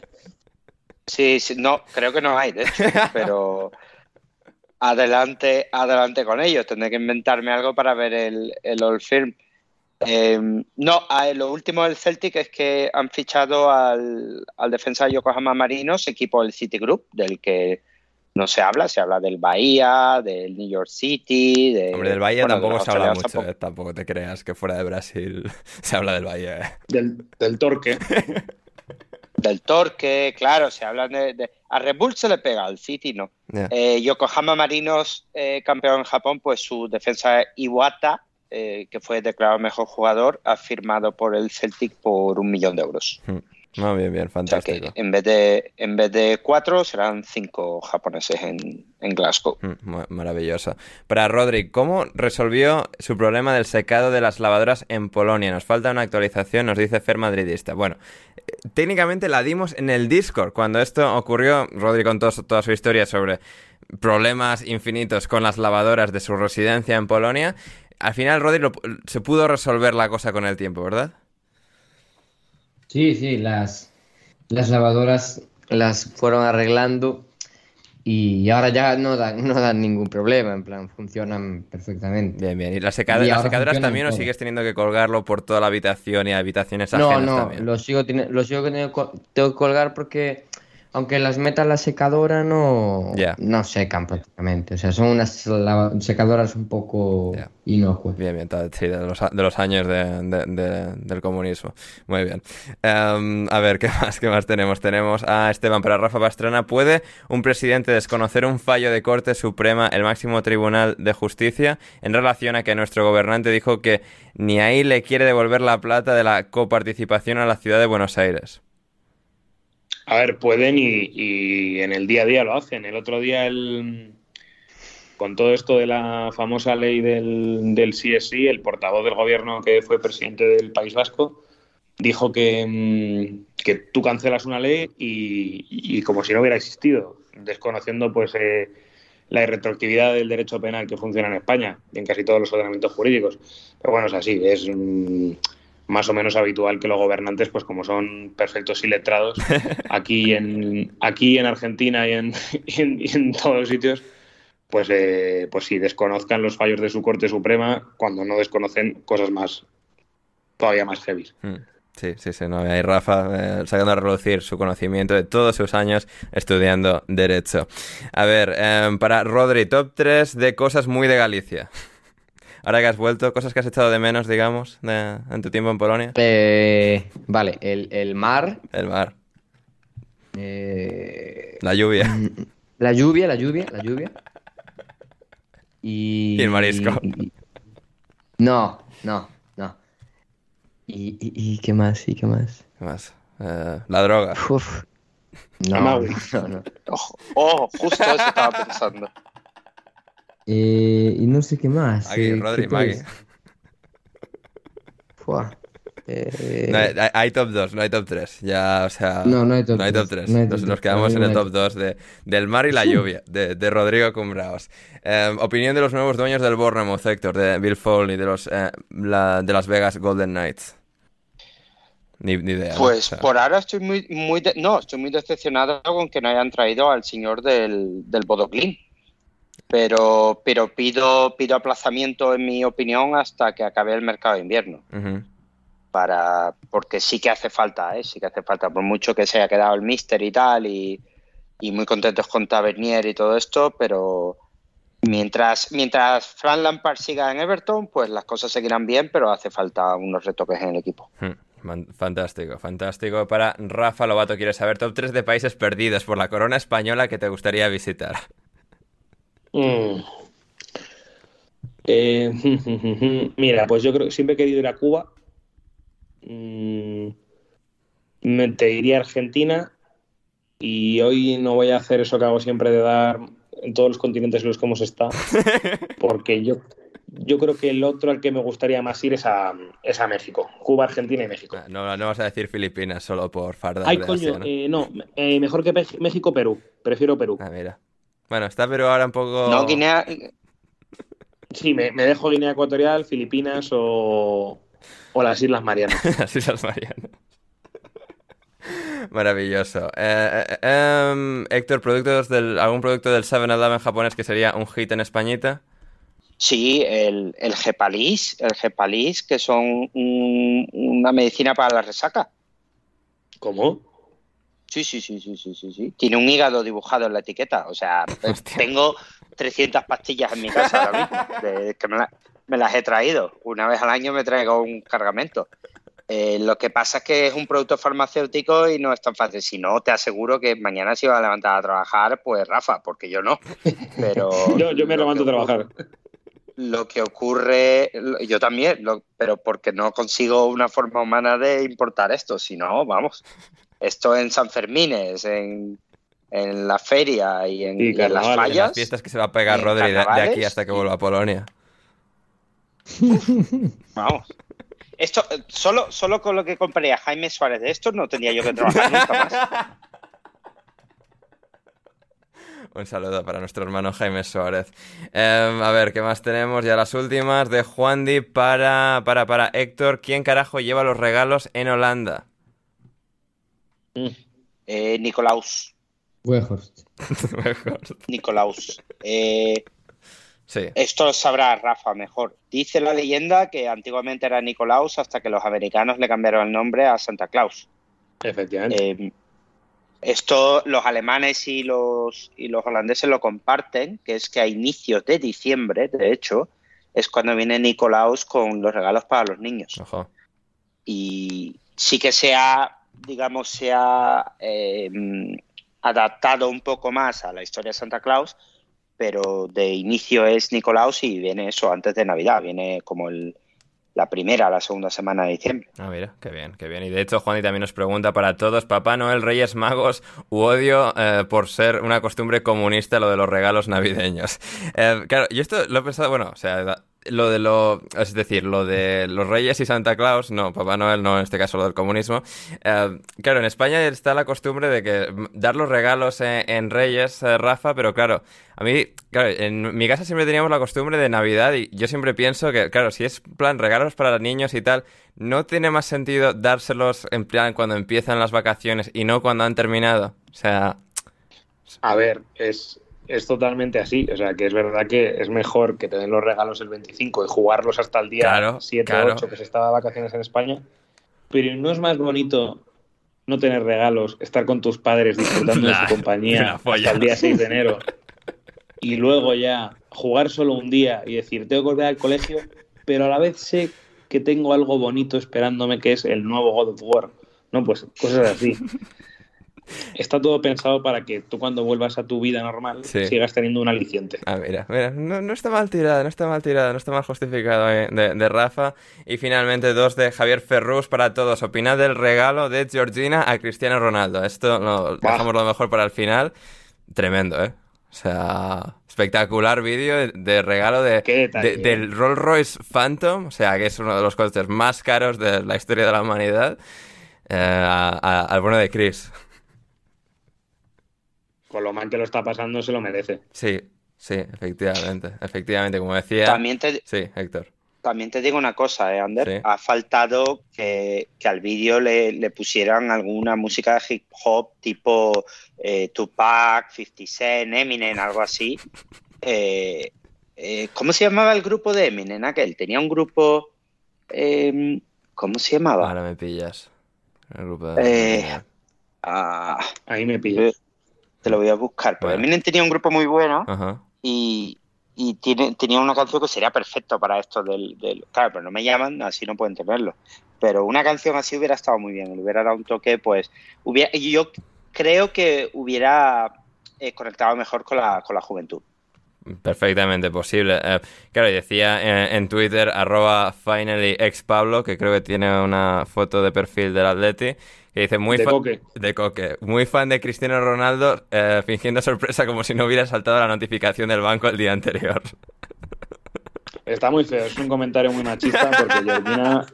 Sí, sí, no, creo que no hay, de hecho, (laughs) pero adelante, adelante con ellos, tendré que inventarme algo para ver el, el Old Firm. Em, no, lo último del Celtic es que han fichado al, al defensa de Yokohama Marinos, equipo del City Group, del que no se habla, se habla del Bahía, del New York City. De, Hombre, del Bahía tampoco se habla mucho, eh, tampoco te creas que fuera de Brasil (laughs) se habla del Bahía. Eh. Del, Torque. (laughs) del Torque, claro, se habla de, A Red Bull se le pega, al City no. Eh, Yokohama Marinos, campeón en Japón, pues su defensa Iwata, que fue declarado mejor jugador, ha firmado por el Celtic por un millón de euros. Hmm. No, bien, bien, fantástico. en vez de en vez de cuatro serán cinco japoneses en, Glasgow. Mm, maravilloso. Para Rodri, ¿cómo resolvió su problema del secado de las lavadoras en Polonia? Nos falta una actualización, nos dice Fer Madridista. Bueno, eh, técnicamente la dimos en el Discord. Cuando esto ocurrió, Rodri contó toda su historia sobre problemas infinitos con las lavadoras de su residencia en Polonia. Al final, Rodri se pudo resolver la cosa con el tiempo, ¿verdad? Sí, sí, las, las lavadoras las fueron arreglando y ahora ya no dan, no dan ningún problema, en plan, funcionan perfectamente. Bien, bien. ¿Y las, secadoras también o sigues teniendo que colgarlo por toda la habitación y habitaciones ajenas No, no, lo sigo, lo sigo teniendo tengo que colgar porque aunque las metas la secadora no, no secan prácticamente. O sea, son unas secadoras un poco inocuas. Bien, bien, sí, de, los, de los años del comunismo. Muy bien. Em, a ver, (laughs) ¿qué más, ¿qué más tenemos? Tenemos a Esteban para Rafa Pastrana. ¿Puede un presidente desconocer un fallo de Corte Suprema, el máximo tribunal de justicia, en relación a que nuestro gobernante dijo que ni ahí le quiere devolver la plata de la coparticipación a la ciudad de Buenos Aires? A ver, pueden y, en el día a día lo hacen. El otro día, el, con todo esto de la famosa ley del, del CSI, el portavoz del gobierno que fue presidente del País Vasco dijo que, mm, que tú cancelas una ley y, como si no hubiera existido, desconociendo pues eh, la irretroactividad del derecho penal que funciona en España y en casi todos los ordenamientos jurídicos. Pero bueno, es así, es... Mm, más o menos habitual que los gobernantes, pues como son perfectos y letrados, (laughs) aquí en, aquí en Argentina y en, (laughs) y en, y en todos los sitios, pues, eh, pues sí, desconozcan los fallos de su Corte Suprema cuando no desconocen cosas más, todavía más heavy. Mm. Sí, sí, sí, no, ahí Rafa eh, sacando a relucir su conocimiento de todos sus años estudiando Derecho. A ver, em, para Rodri, top 3 de cosas muy de Galicia. Ahora que has vuelto, cosas que has echado de menos, digamos, de- en tu tiempo en Polonia. Eh, vale, el, el mar, El mar, eh, la lluvia. la lluvia, la lluvia, la lluvia. Y... Y el marisco. y- No, no, no. ¿Y, y, y qué más? ¿Y qué más? ¿Qué más? Eh, la droga. Uf. No, no, no. Ojo, ojo, justo eso estaba pensando. Eh, y no sé qué más. Aquí, eh, Rodri. (laughs) Fua. Eh, No, hay, hay top 2, no hay top 3. Ya, o sea. No, no hay top No hay top tres, 3. no hay nos, top nos tres. quedamos en el top 2 de, del mar y la (laughs) lluvia, de, de Rodrigo Cumbraos. Eh, opinión de los nuevos dueños del Bournemouth, Héctor, de Bill Foley, de los eh, la- de Las Vegas Golden Knights. Ni, ni idea. Pues O sea, por ahora estoy muy, muy de- no, estoy muy decepcionado con que no hayan traído al señor del, del Bodoclin. Pero, pero pido, pido aplazamiento, en mi opinión, hasta que acabe el mercado de invierno. Para, porque sí que hace falta, ¿eh? sí que hace falta, por mucho que se haya quedado el Mister y tal, y, y muy contentos con Tavernier y todo esto, pero mientras, mientras Fran Lampard siga en Everton, pues las cosas seguirán bien, pero hace falta unos retoques en el equipo. Hmm, Fantástico, fantástico. Para Rafa Lobato, quiere saber top 3 de países perdidos por la corona española que te gustaría visitar. Mm. Eh, (laughs) mira, pues yo creo que siempre he querido ir a Cuba. Mm, me te diría Argentina. Y hoy no voy a hacer eso que hago siempre de dar en todos los continentes en los que hemos estado. (laughs) Porque yo, yo creo que el otro al que me gustaría más ir es a, es a México. Cuba, Argentina y México. No, no vas a decir Filipinas solo por fardar Ay, de coño, Asia, ¿no? eh, no, eh, mejor que México, Perú. Prefiero Perú. Ah, mira. Bueno, está Perú ahora un poco... No, Guinea, (laughs) Sí, me, me dejo Guinea Ecuatorial, Filipinas o, o las Islas Marianas. (laughs) Las Islas Marianas. Maravilloso. Eh, eh, em, Héctor, productos del, ¿algún producto del 7-Eleven japonés que sería un hit en Españita? Sí, el, el Gepalis, el Gepalis, que son un- una medicina para la resaca. ¿Cómo? Sí, sí, sí, sí, sí, sí, sí. Tiene un hígado dibujado en la etiqueta. O sea, Hostia. tengo 300 pastillas en mi casa ahora mismo, de- que me, la- me las he traído. Una vez al año me traigo un cargamento. Eh, lo que pasa es que es un producto farmacéutico y no es tan fácil. Si no, te aseguro que mañana se va a levantar a trabajar, pues Rafa, porque yo no. Pero (laughs) Yo, yo me levanto a trabajar. lo que ocurre, yo también, lo- pero porque no consigo una forma humana de importar esto, si no, vamos, esto en San Fermines, en, en la feria y en, Y y en las En fallas. las fiestas que se va a pegar ¿Y en Rodri de, de aquí hasta que vuelva a Polonia. (laughs) Vamos. Esto, eh, solo, solo con lo que compraría Jaime Suárez de esto no tendría yo que trabajar nunca más. (laughs) Un saludo para nuestro hermano Jaime Suárez. Em, a ver, ¿qué más tenemos? Ya las últimas de Juan Di para, para, para Héctor. ¿Quién carajo lleva los regalos en Holanda? Eh, Nicolaus. (laughs) Nicolaus. Eh, Sí. Esto lo sabrá Rafa mejor. Dice la leyenda que antiguamente era Nicolaus hasta que los americanos le cambiaron el nombre a Santa Claus. Efectivamente. Eh, esto los alemanes y los, y los holandeses lo comparten, que es que a inicios de diciembre, de hecho, es cuando viene Nicolaus con los regalos para los niños. Y sí que se ha, digamos, se ha mm, adaptado un poco más a la historia de Santa Claus, pero de inicio es Nicolaus y viene eso antes de Navidad, viene como el, la primera, la segunda semana de diciembre. Ah, mira, qué bien, qué bien. Y de hecho, Juan también nos pregunta para todos, Papá Noel, Reyes Magos u odio eh, por ser una costumbre comunista lo de los regalos navideños. (laughs) Eh, claro, yo esto lo he pensado, bueno, o sea, lo de lo, es decir, lo de los Reyes y Santa Claus, no, Papá Noel no, en este caso lo del comunismo. Eh, claro, en España está la costumbre de que dar los regalos en, Reyes, eh, Rafa, pero claro, a mí, claro, en mi casa siempre teníamos la costumbre de Navidad y yo siempre pienso que, claro, si es plan regalos para niños y tal, no tiene más sentido dárselos en plan cuando empiezan las vacaciones y no cuando han terminado. O sea... A ver, es, es totalmente así. O sea, que es verdad que es mejor que te den los regalos el 25 y jugarlos hasta el día 7 o 8 que se estaba de vacaciones en España. Pero no es más bonito no tener regalos, estar con tus padres disfrutando de su (laughs) compañía hasta el día 6 de enero y luego ya jugar solo un día y decir, tengo que volver al colegio, pero a la vez sé que tengo algo bonito esperándome que es el nuevo God of War. No, pues cosas así. Está todo pensado para que tú cuando vuelvas a tu vida normal sigas teniendo un aliciente. Ah, mira, mira, no, está mal tirada, no está mal tirada, no está mal justificado eh, de, Rafa. Y finalmente dos de Javier Ferrus para todos. Opinad del regalo de Georgina a Cristiano Ronaldo. Esto lo dejamos lo mejor para el final. Tremendo, ¿eh? O sea, espectacular vídeo de, regalo de, del Rolls Royce Phantom, o sea, que es uno de los coches más caros de la historia de la humanidad, eh, al bueno de Chris con lo mal que lo está pasando, se lo merece. Sí, sí, efectivamente. Efectivamente, como decía. También te, sí, Héctor. También te digo una cosa, ¿eh, Ander? Ha faltado que, al vídeo le, pusieran alguna música de hip hop tipo eh, Tupac, 50 Cent, Eminem, algo así. (laughs) Eh, eh, ¿Cómo se llamaba el grupo de Eminem aquel? Tenía un grupo. Em, ¿Cómo se llamaba? Ahora me pillas. El grupo de. Ah, Ahí me pillas te lo voy a buscar. Pero Eminem tenía un grupo muy bueno y, tiene, tenía una canción que sería perfecto para esto del, Claro, pero no me llaman, así no pueden tenerlo. Pero una canción así hubiera estado muy bien, le hubiera dado un toque, pues... Hubiera, yo creo que hubiera eh, conectado mejor con la, con la juventud. Perfectamente posible. Eh, claro, decía en, en, Twitter, arroba finallyexpablo, que creo que tiene una foto de perfil del Atleti, que dice muy de coque. De coque. Muy fan de Cristiano Ronaldo, eh, fingiendo sorpresa como si no hubiera saltado la notificación del banco el día anterior. (laughs) Está muy feo, es un comentario muy machista porque Georgina...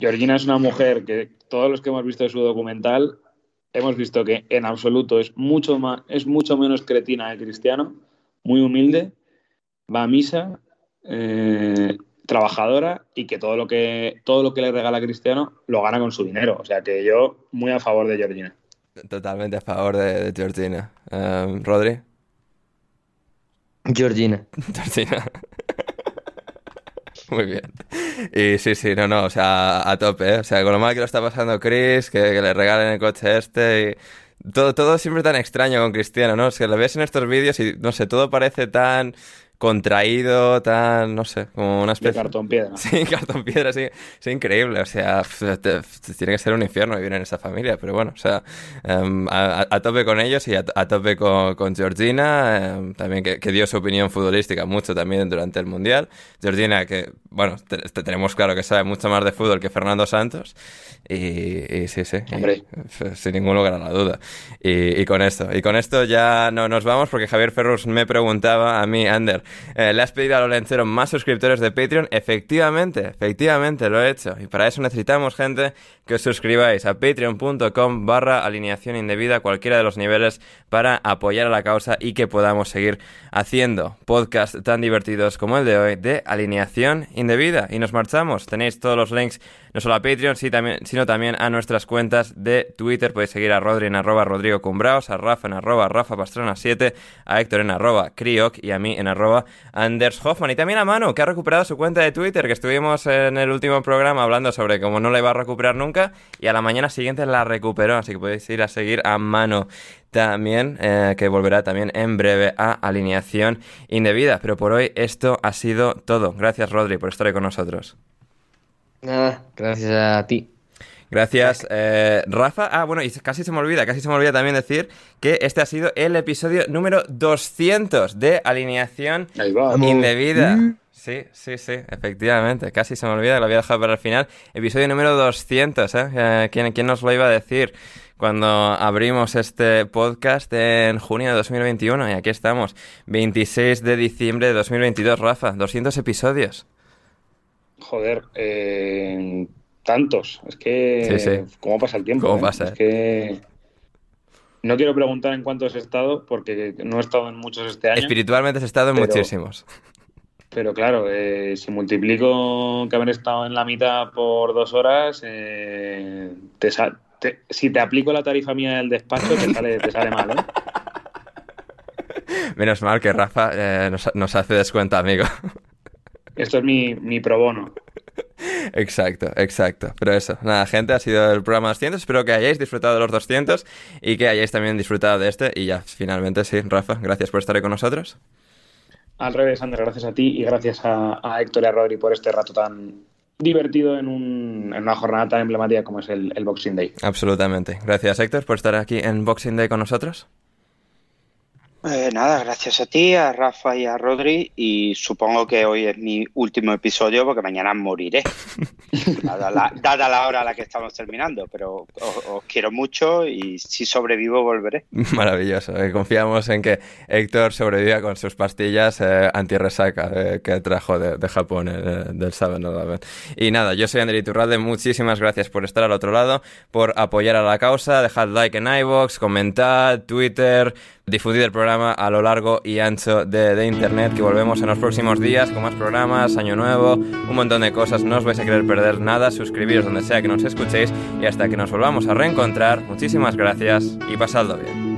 Georgina es una mujer que todos los que hemos visto su documental hemos visto que en absoluto es mucho, más, es mucho menos cretina que Cristiano, muy humilde, va a misa, eh, trabajadora y que todo lo que todo lo que le regala a Cristiano lo gana con su dinero. O sea que yo muy a favor de Georgina. Totalmente a favor de, Georgina. Um, Rodri. Georgina. (laughs) Georgina. (laughs) Muy bien. Y sí, sí, no, no, o sea, a tope, ¿eh? O sea, con lo mal que lo está pasando Chris, que, le regalen el coche este y... Todo, todo siempre tan extraño con Cristiano, ¿no? Es que lo ves en estos vídeos y, no sé, todo parece tan contraído, tan, no sé, como una especie... De cartón piedra. (laughs) Sí, cartón piedra, sí. Es increíble, o sea, tiene que ser un infierno vivir en esa familia, pero bueno, o sea, em, a, tope con ellos y a, tope con, Georgina, em, también que, dio su opinión futbolística mucho también durante el Mundial. Georgina, que, bueno, tenemos claro que sabe mucho más de fútbol que Fernando Santos, y, sí, sí, sin ningún lugar a la duda. Y, con esto, y con esto ya no nos vamos porque Javier Ferrus me preguntaba a mí, Ander, eh, ¿le has pedido a los lenceros más suscriptores de Patreon? Efectivamente, efectivamente lo he hecho. Y para eso necesitamos gente que os suscribáis a patreon.com barra alineación indebida, cualquiera de los niveles, para apoyar a la causa y que podamos seguir haciendo podcasts tan divertidos como el de hoy de alineación indebida. Y nos marchamos. Tenéis todos los links no solo a Patreon, sino también a nuestras cuentas de Twitter. Podéis seguir a Rodri en arroba Rodrigo Cumbraos, a Rafa en arroba Rafa Pastrona 7, a Héctor en arroba Crioc y a mí en arroba Anders Hoffman. Y también a Manu, que ha recuperado su cuenta de Twitter, que estuvimos en el último programa hablando sobre cómo no la iba a recuperar nunca y a la mañana siguiente la recuperó, así que podéis ir a seguir a mano también, eh, que volverá también en breve a alineación indebida. Pero por hoy esto ha sido todo. Gracias Rodri por estar con nosotros. Nada, gracias a ti. Gracias, eh, Rafa. Ah, bueno, y casi se me olvida, casi se me olvida también decir que este ha sido el episodio número 200 de Alineación Indebida. Mm. Sí, sí, sí, efectivamente. Casi se me olvida, lo había dejado para el final. Episodio número 200, ¿eh? ¿Quién, ¿Quién nos lo iba a decir? cuando abrimos este podcast en junio de 2021 y aquí estamos, 26 de diciembre de 2022, Rafa, 200 episodios. Joder, eh, tantos. Es que. ¿Cómo pasa el tiempo? ¿Cómo eh? pasa? Es que. No quiero preguntar en cuántos he estado, porque no he estado en muchos este año. Espiritualmente has estado en muchísimos. Pero claro, eh, si multiplico que haber estado en la mitad por dos horas, eh, si te aplico la tarifa mía del despacho, te sale, te sale mal, ¿eh? (laughs) Menos mal que Rafa nos, nos, hace descuento, amigo. Esto es mi, mi pro bono. Exacto, exacto. Pero eso, nada, gente, ha sido el programa 200. Espero que hayáis disfrutado de los 200 y que hayáis también disfrutado de este. Y ya, finalmente, sí, Rafa, gracias por estar ahí con nosotros. Al revés, Andrés, gracias a ti y gracias a, Héctor y a Rodri por este rato tan divertido en, una jornada tan emblemática como es el, el Boxing Day. Absolutamente. Gracias, Héctor, por estar aquí en Boxing Day con nosotros. Eh, nada, gracias a ti, a Rafa y a Rodri. Y supongo que hoy es mi último episodio porque mañana moriré. (laughs) dada, la, hora a la que estamos terminando. Pero os, quiero mucho y si sobrevivo volveré. Maravilloso. Eh, confiamos en que Héctor sobreviva con sus pastillas eh, anti-resaca eh, que trajo de, Japón del 7 Y nada, yo soy André Iturralde. Muchísimas gracias por estar al otro lado, por apoyar a la causa. Dejad like en iVoox, comentad, Twitter, difundid el programa a lo largo y ancho de, Internet, que volvemos en los próximos días con más programas, año nuevo, un montón de cosas, no os vais a querer perder nada, suscribiros donde sea que nos escuchéis y hasta que nos volvamos a reencontrar, muchísimas gracias y pasadlo bien.